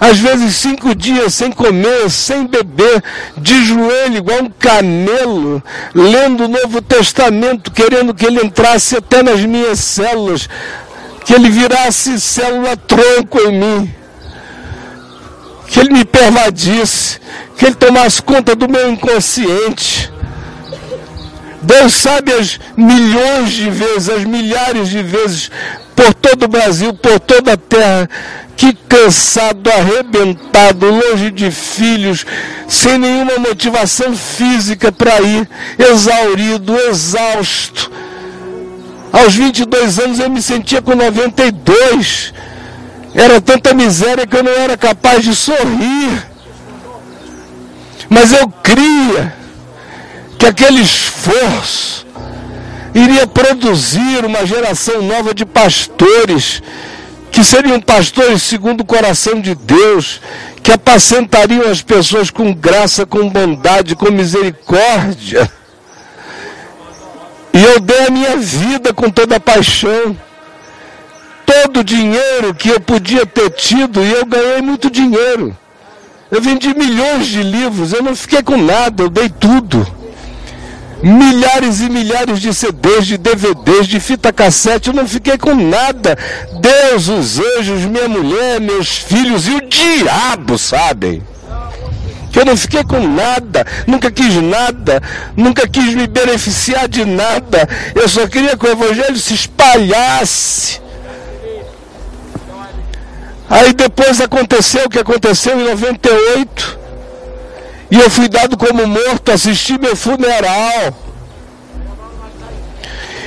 Às vezes cinco dias sem comer, sem beber, de joelho, igual um camelo, lendo o Novo Testamento, querendo que ele entrasse até nas minhas células, que ele virasse célula tronco em mim, que ele me pervadisse, que ele tomasse conta do meu inconsciente. Deus sabe as milhões de vezes, as milhares de vezes, por todo o Brasil, por toda a terra, que cansado, arrebentado, longe de filhos, sem nenhuma motivação física para ir, exaurido, exausto. Aos 22 anos eu me sentia com 92. Era tanta miséria que eu não era capaz de sorrir. Mas eu cria que aquele esforço iria produzir uma geração nova de pastores que seriam pastores segundo o coração de Deus, que apacentariam as pessoas com graça, com bondade, com misericórdia. E eu dei a minha vida com toda a paixão. Todo o dinheiro que eu podia ter tido, e eu ganhei muito dinheiro. Eu vendi milhões de livros, eu não fiquei com nada, eu dei tudo milhares e milhares de CDs, de DVDs, de fita cassete, eu não fiquei com nada. Deus, os anjos, minha mulher, meus filhos e o diabo sabem. Que eu não fiquei com nada, nunca quis nada, nunca quis me beneficiar de nada. Eu só queria que o Evangelho se espalhasse. Aí depois aconteceu o que aconteceu em 98. E eu fui dado como morto, assisti meu funeral.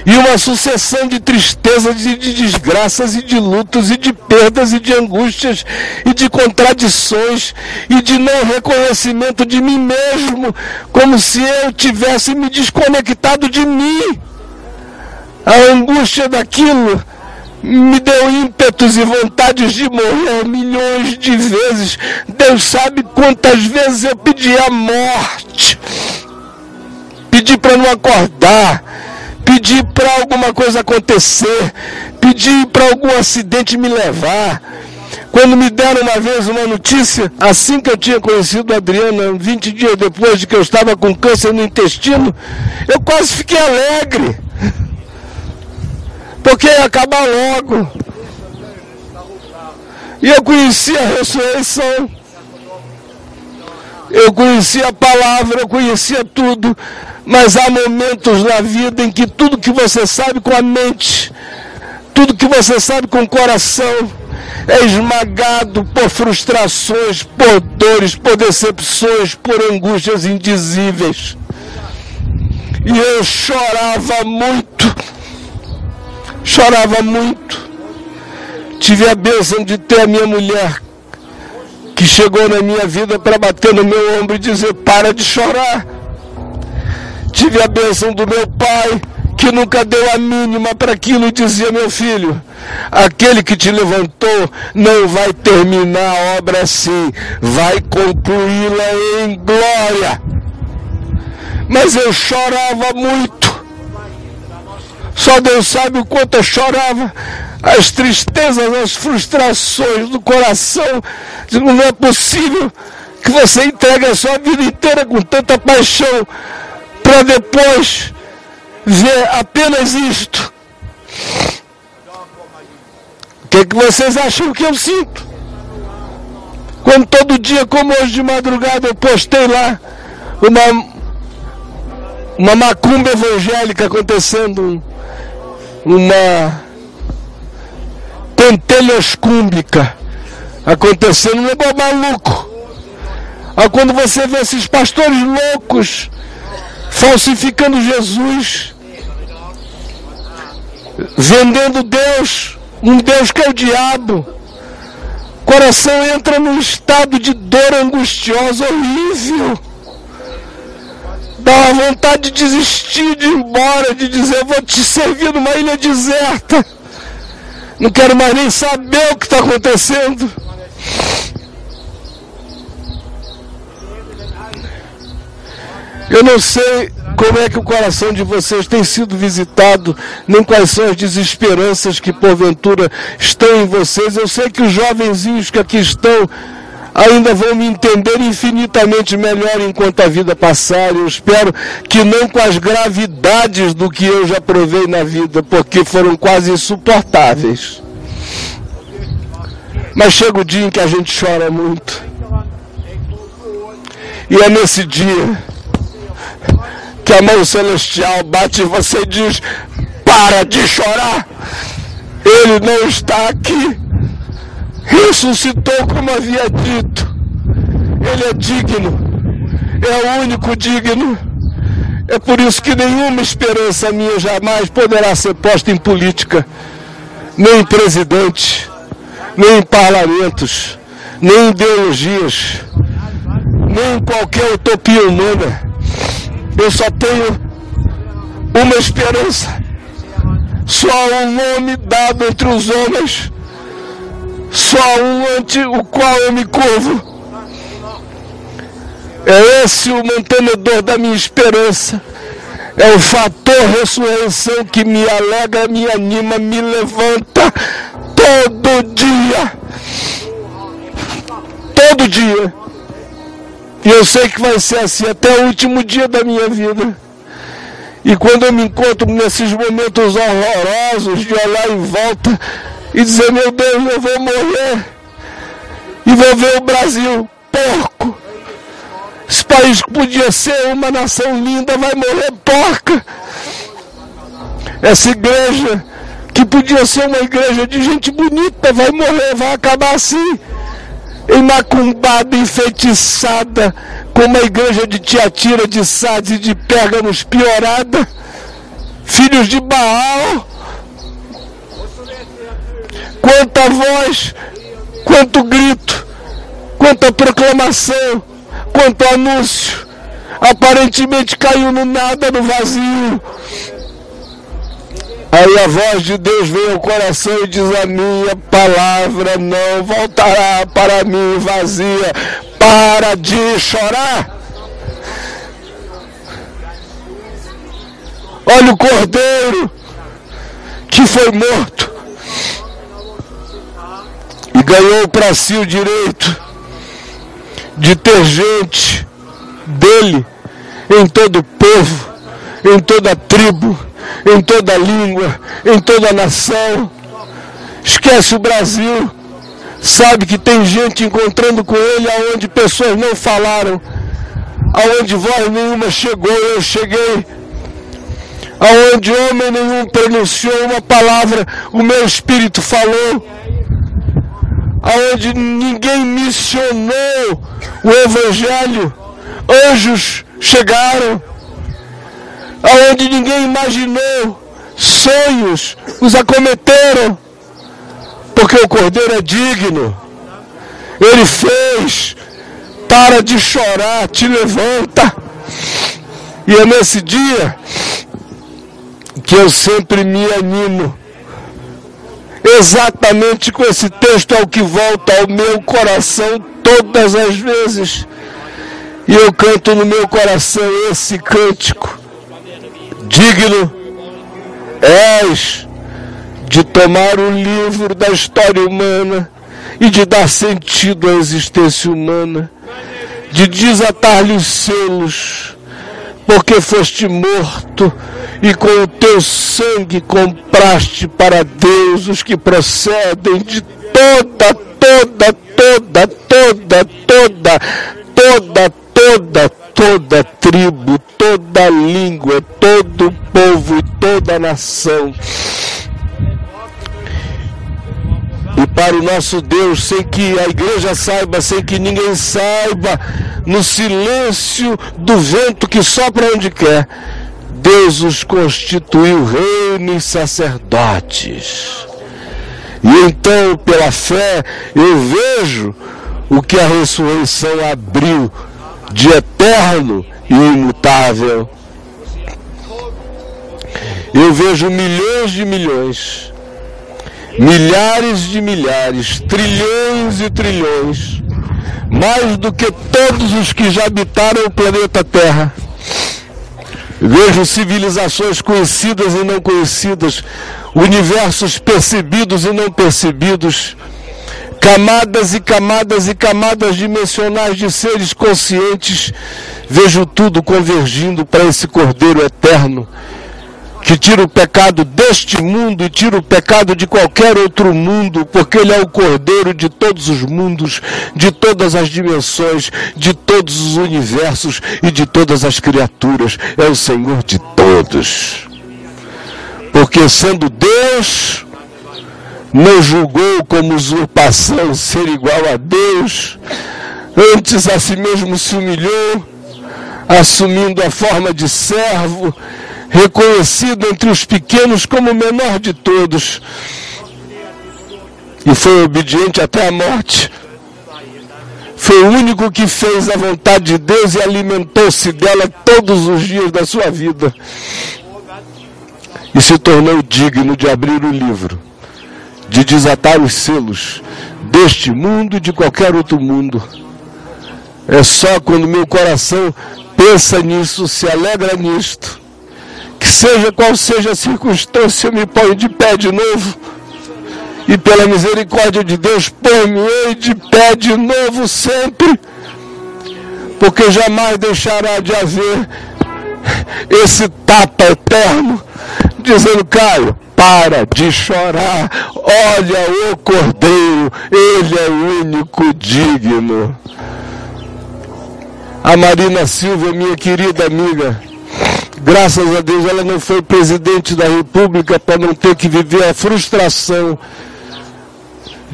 E uma sucessão de tristezas e de desgraças e de lutos e de perdas e de angústias e de contradições e de não reconhecimento de mim mesmo, como se eu tivesse me desconectado de mim. A angústia daquilo me deu ímpetos e vontades de morrer milhões de vezes. Deus sabe quantas vezes eu pedi a morte. Pedi para não acordar. Pedi para alguma coisa acontecer. Pedi para algum acidente me levar. Quando me deram uma vez uma notícia, assim que eu tinha conhecido a Adriana, 20 dias depois de que eu estava com câncer no intestino, eu quase fiquei alegre porque ia acabar logo. E eu conhecia a ressurreição. Eu conhecia a palavra, eu conhecia tudo. Mas há momentos na vida em que tudo que você sabe com a mente, tudo que você sabe com o coração, é esmagado por frustrações, por dores, por decepções, por angústias indizíveis. E eu chorava muito chorava muito. Tive a bênção de ter a minha mulher, que chegou na minha vida para bater no meu ombro e dizer: para de chorar. Tive a bênção do meu pai, que nunca deu a mínima para aquilo e dizia: meu filho, aquele que te levantou não vai terminar a obra assim, vai concluí-la em glória. Mas eu chorava muito só Deus sabe o quanto eu chorava, as tristezas, as frustrações do coração. Não é possível que você entregue a sua vida inteira com tanta paixão para depois ver apenas isto. O que, é que vocês acham que eu sinto? Quando todo dia, como hoje de madrugada, eu postei lá uma, uma macumba evangélica acontecendo uma pentelhoscúmbica acontecendo, um negócio maluco. Aí quando você vê esses pastores loucos falsificando Jesus, vendendo Deus, um Deus que é o diabo, coração entra num estado de dor angustiosa horrível dá uma vontade de desistir, de ir embora, de dizer, vou te servir numa ilha deserta. Não quero mais nem saber o que está acontecendo. Eu não sei como é que o coração de vocês tem sido visitado, nem quais são as desesperanças que porventura estão em vocês. Eu sei que os jovenzinhos que aqui estão ainda vão me entender infinitamente melhor enquanto a vida passar. Eu espero que não com as gravidades do que eu já provei na vida, porque foram quase insuportáveis. Mas chega o dia em que a gente chora muito. E é nesse dia que a mão celestial bate e você diz: para de chorar. Ele não está aqui ressuscitou como havia dito. Ele é digno, é o único digno. É por isso que nenhuma esperança minha jamais poderá ser posta em política, nem em presidente, nem em parlamentos, nem em ideologias, nem em qualquer utopia humana. Eu só tenho uma esperança, só um nome dado entre os homens só um ante o qual eu me curvo. É esse o mantenedor da minha esperança. É o fator ressurreição que me alegra, me anima, me levanta todo dia. Todo dia. E eu sei que vai ser assim até o último dia da minha vida. E quando eu me encontro nesses momentos horrorosos de olhar em volta, e dizer: Meu Deus, eu vou morrer e vou ver o Brasil porco. Esse país que podia ser uma nação linda vai morrer porca. Essa igreja que podia ser uma igreja de gente bonita vai morrer, vai acabar assim. Emacumbada, enfeitiçada, como a igreja de Tiatira, de Sades e de Pérgamos piorada. Filhos de Baal. Quanta voz, quanto grito, quanta proclamação, quanto anúncio. Aparentemente caiu no nada, no vazio. Aí a voz de Deus vem ao coração e diz: A minha palavra não voltará para mim vazia. Para de chorar. Olha o cordeiro que foi morto e ganhou para si o direito de ter gente dele em todo o povo, em toda tribo em toda língua, em toda nação. Esquece o Brasil. Sabe que tem gente encontrando com ele aonde pessoas não falaram, aonde voz nenhuma chegou, eu cheguei. Aonde homem nenhum pronunciou uma palavra, o meu espírito falou. Aonde ninguém missionou o evangelho, anjos chegaram aonde ninguém imaginou, sonhos os acometeram, porque o Cordeiro é digno. Ele fez, para de chorar, te levanta. E é nesse dia que eu sempre me animo. Exatamente com esse texto ao que volta ao meu coração todas as vezes. E eu canto no meu coração esse cântico digno és de tomar o livro da história humana e de dar sentido à existência humana, de desatar-lhe os selos, porque foste morto e com o teu sangue compraste para Deus os que procedem de toda, toda, toda, toda, toda, toda, toda, toda tribo, toda língua, todo povo e toda nação. E para o nosso Deus, sem que a igreja saiba, sem que ninguém saiba, no silêncio do vento que sopra onde quer, Deus os constituiu reino e sacerdotes. E então, pela fé, eu vejo o que a ressurreição abriu de eterno e imutável. Eu vejo milhões de milhões, milhares de milhares, trilhões e trilhões, mais do que todos os que já habitaram o planeta Terra. Vejo civilizações conhecidas e não conhecidas, universos percebidos e não percebidos camadas e camadas e camadas dimensionais de seres conscientes, vejo tudo convergindo para esse Cordeiro eterno, que tira o pecado deste mundo e tira o pecado de qualquer outro mundo, porque Ele é o Cordeiro de todos os mundos, de todas as dimensões, de todos os universos e de todas as criaturas. É o Senhor de todos. Porque sendo Deus, não julgou como usurpação ser igual a Deus, antes a si mesmo se humilhou, assumindo a forma de servo, reconhecido entre os pequenos como o menor de todos, e foi obediente até a morte. Foi o único que fez a vontade de Deus e alimentou-se dela todos os dias da sua vida. E se tornou digno de abrir o livro de desatar os selos deste mundo e de qualquer outro mundo. É só quando meu coração pensa nisso, se alegra nisto, seja qual seja a circunstância, eu me ponho de pé de novo. E pela misericórdia de Deus, põe-me de pé de novo sempre, porque jamais deixará de haver esse tapa eterno, dizendo, Caio, para de chorar. Olha o Cordeiro, ele é o único digno. A Marina Silva, minha querida amiga, graças a Deus ela não foi presidente da República para não ter que viver a frustração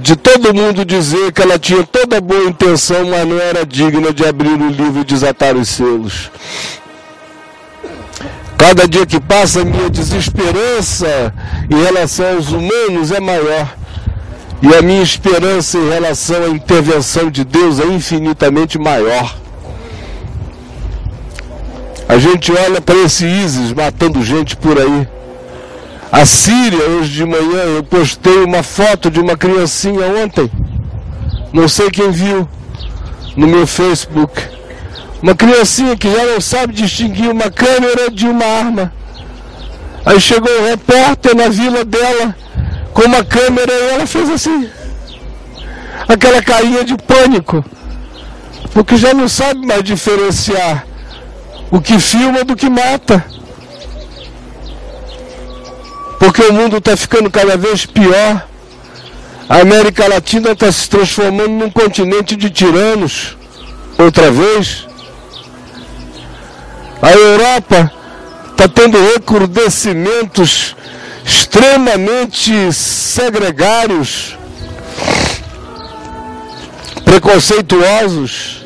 de todo mundo dizer que ela tinha toda boa intenção, mas não era digna de abrir o livro e desatar os selos. Cada dia que passa, minha desesperança em relação aos humanos é maior. E a minha esperança em relação à intervenção de Deus é infinitamente maior. A gente olha para esse ISIS matando gente por aí. A Síria, hoje de manhã, eu postei uma foto de uma criancinha ontem. Não sei quem viu no meu Facebook. Uma criancinha que já não sabe distinguir uma câmera de uma arma. Aí chegou um repórter na vila dela com uma câmera e ela fez assim. Aquela carinha de pânico. Porque já não sabe mais diferenciar o que filma do que mata. Porque o mundo está ficando cada vez pior. A América Latina está se transformando num continente de tiranos. Outra vez. A Europa está tendo recrudescimentos extremamente segregários, preconceituosos.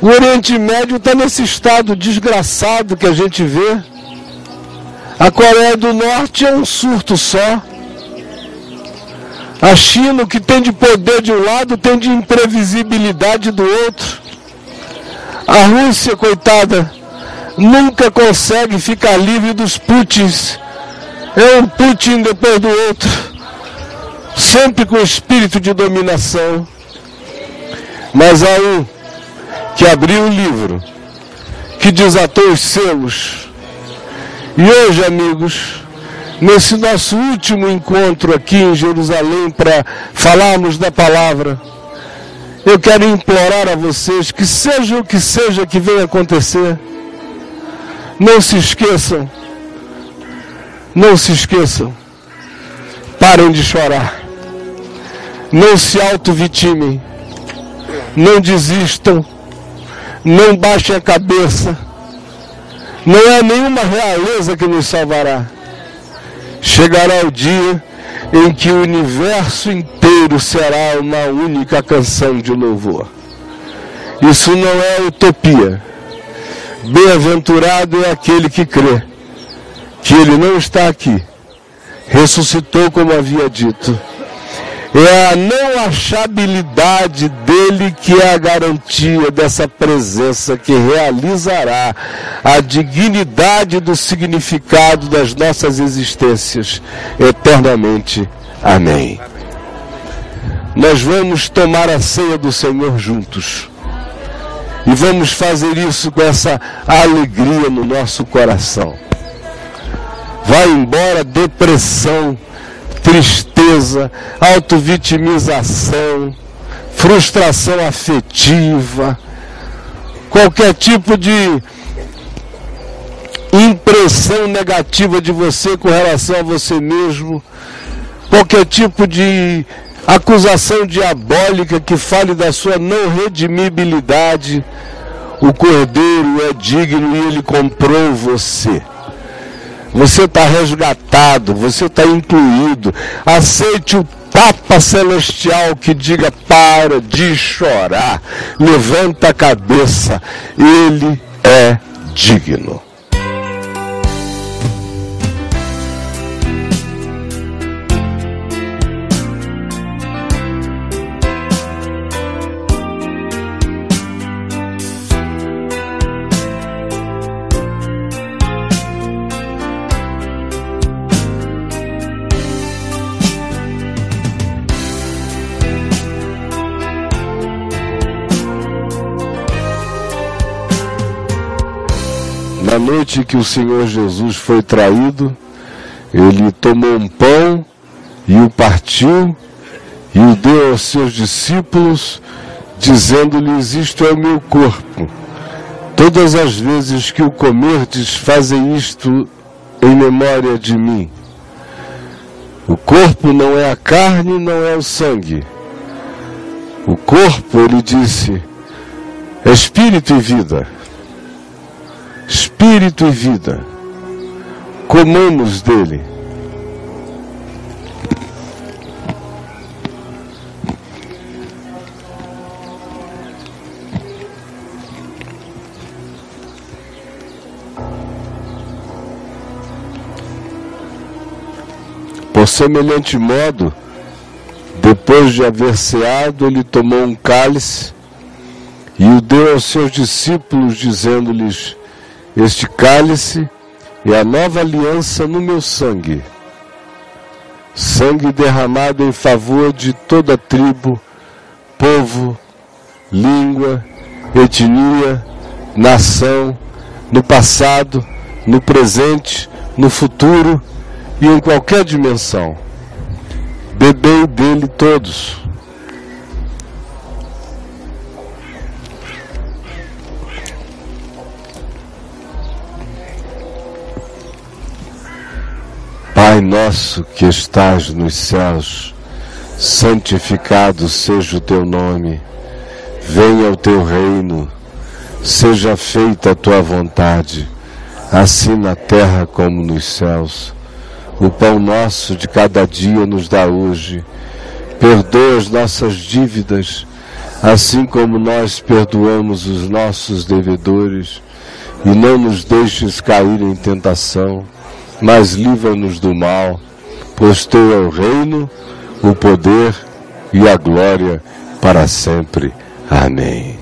O Oriente Médio está nesse estado desgraçado que a gente vê. A Coreia do Norte é um surto só. A China, que tem de poder de um lado, tem de imprevisibilidade do outro. A Rússia, coitada, nunca consegue ficar livre dos Putins. É um Putin depois do outro. Sempre com espírito de dominação. Mas há um que abriu o livro, que desatou os selos. E hoje, amigos, nesse nosso último encontro aqui em Jerusalém para falarmos da palavra, eu quero implorar a vocês que seja o que seja que venha acontecer, não se esqueçam, não se esqueçam, parem de chorar, não se auto-vitimem, não desistam, não baixem a cabeça, não é nenhuma realeza que nos salvará. Chegará o dia em que o universo inteiro será uma única canção de louvor. Isso não é utopia. Bem-aventurado é aquele que crê que ele não está aqui. Ressuscitou como havia dito é a não achabilidade dele que é a garantia dessa presença que realizará a dignidade do significado das nossas existências eternamente. Amém. Nós vamos tomar a ceia do Senhor juntos. E vamos fazer isso com essa alegria no nosso coração. Vai embora depressão, tristeza, autovitimização, frustração afetiva, qualquer tipo de impressão negativa de você com relação a você mesmo, qualquer tipo de acusação diabólica que fale da sua não redimibilidade, o cordeiro é digno e ele comprou você. Você está resgatado, você está incluído. Aceite o tapa celestial que diga: para de chorar, levanta a cabeça, ele é digno. Noite que o Senhor Jesus foi traído, ele tomou um pão e o partiu e o deu aos seus discípulos, dizendo-lhes: Isto é o meu corpo. Todas as vezes que o comerdes, fazem isto em memória de mim. O corpo não é a carne, não é o sangue. O corpo, ele disse, é espírito e vida espírito e vida. Comamos dele. Por semelhante modo, depois de haver ceado, ele tomou um cálice e o deu aos seus discípulos, dizendo-lhes: este cálice é a nova aliança no meu sangue, sangue derramado em favor de toda tribo, povo, língua, etnia, nação, no passado, no presente, no futuro e em qualquer dimensão. Bebei dele todos. Pai nosso que estás nos céus, santificado seja o teu nome, venha o teu reino, seja feita a tua vontade, assim na terra como nos céus. O pão nosso de cada dia nos dá hoje. Perdoa as nossas dívidas, assim como nós perdoamos os nossos devedores, e não nos deixes cair em tentação, mas livra-nos do mal, pois teu é o reino, o poder e a glória para sempre. Amém.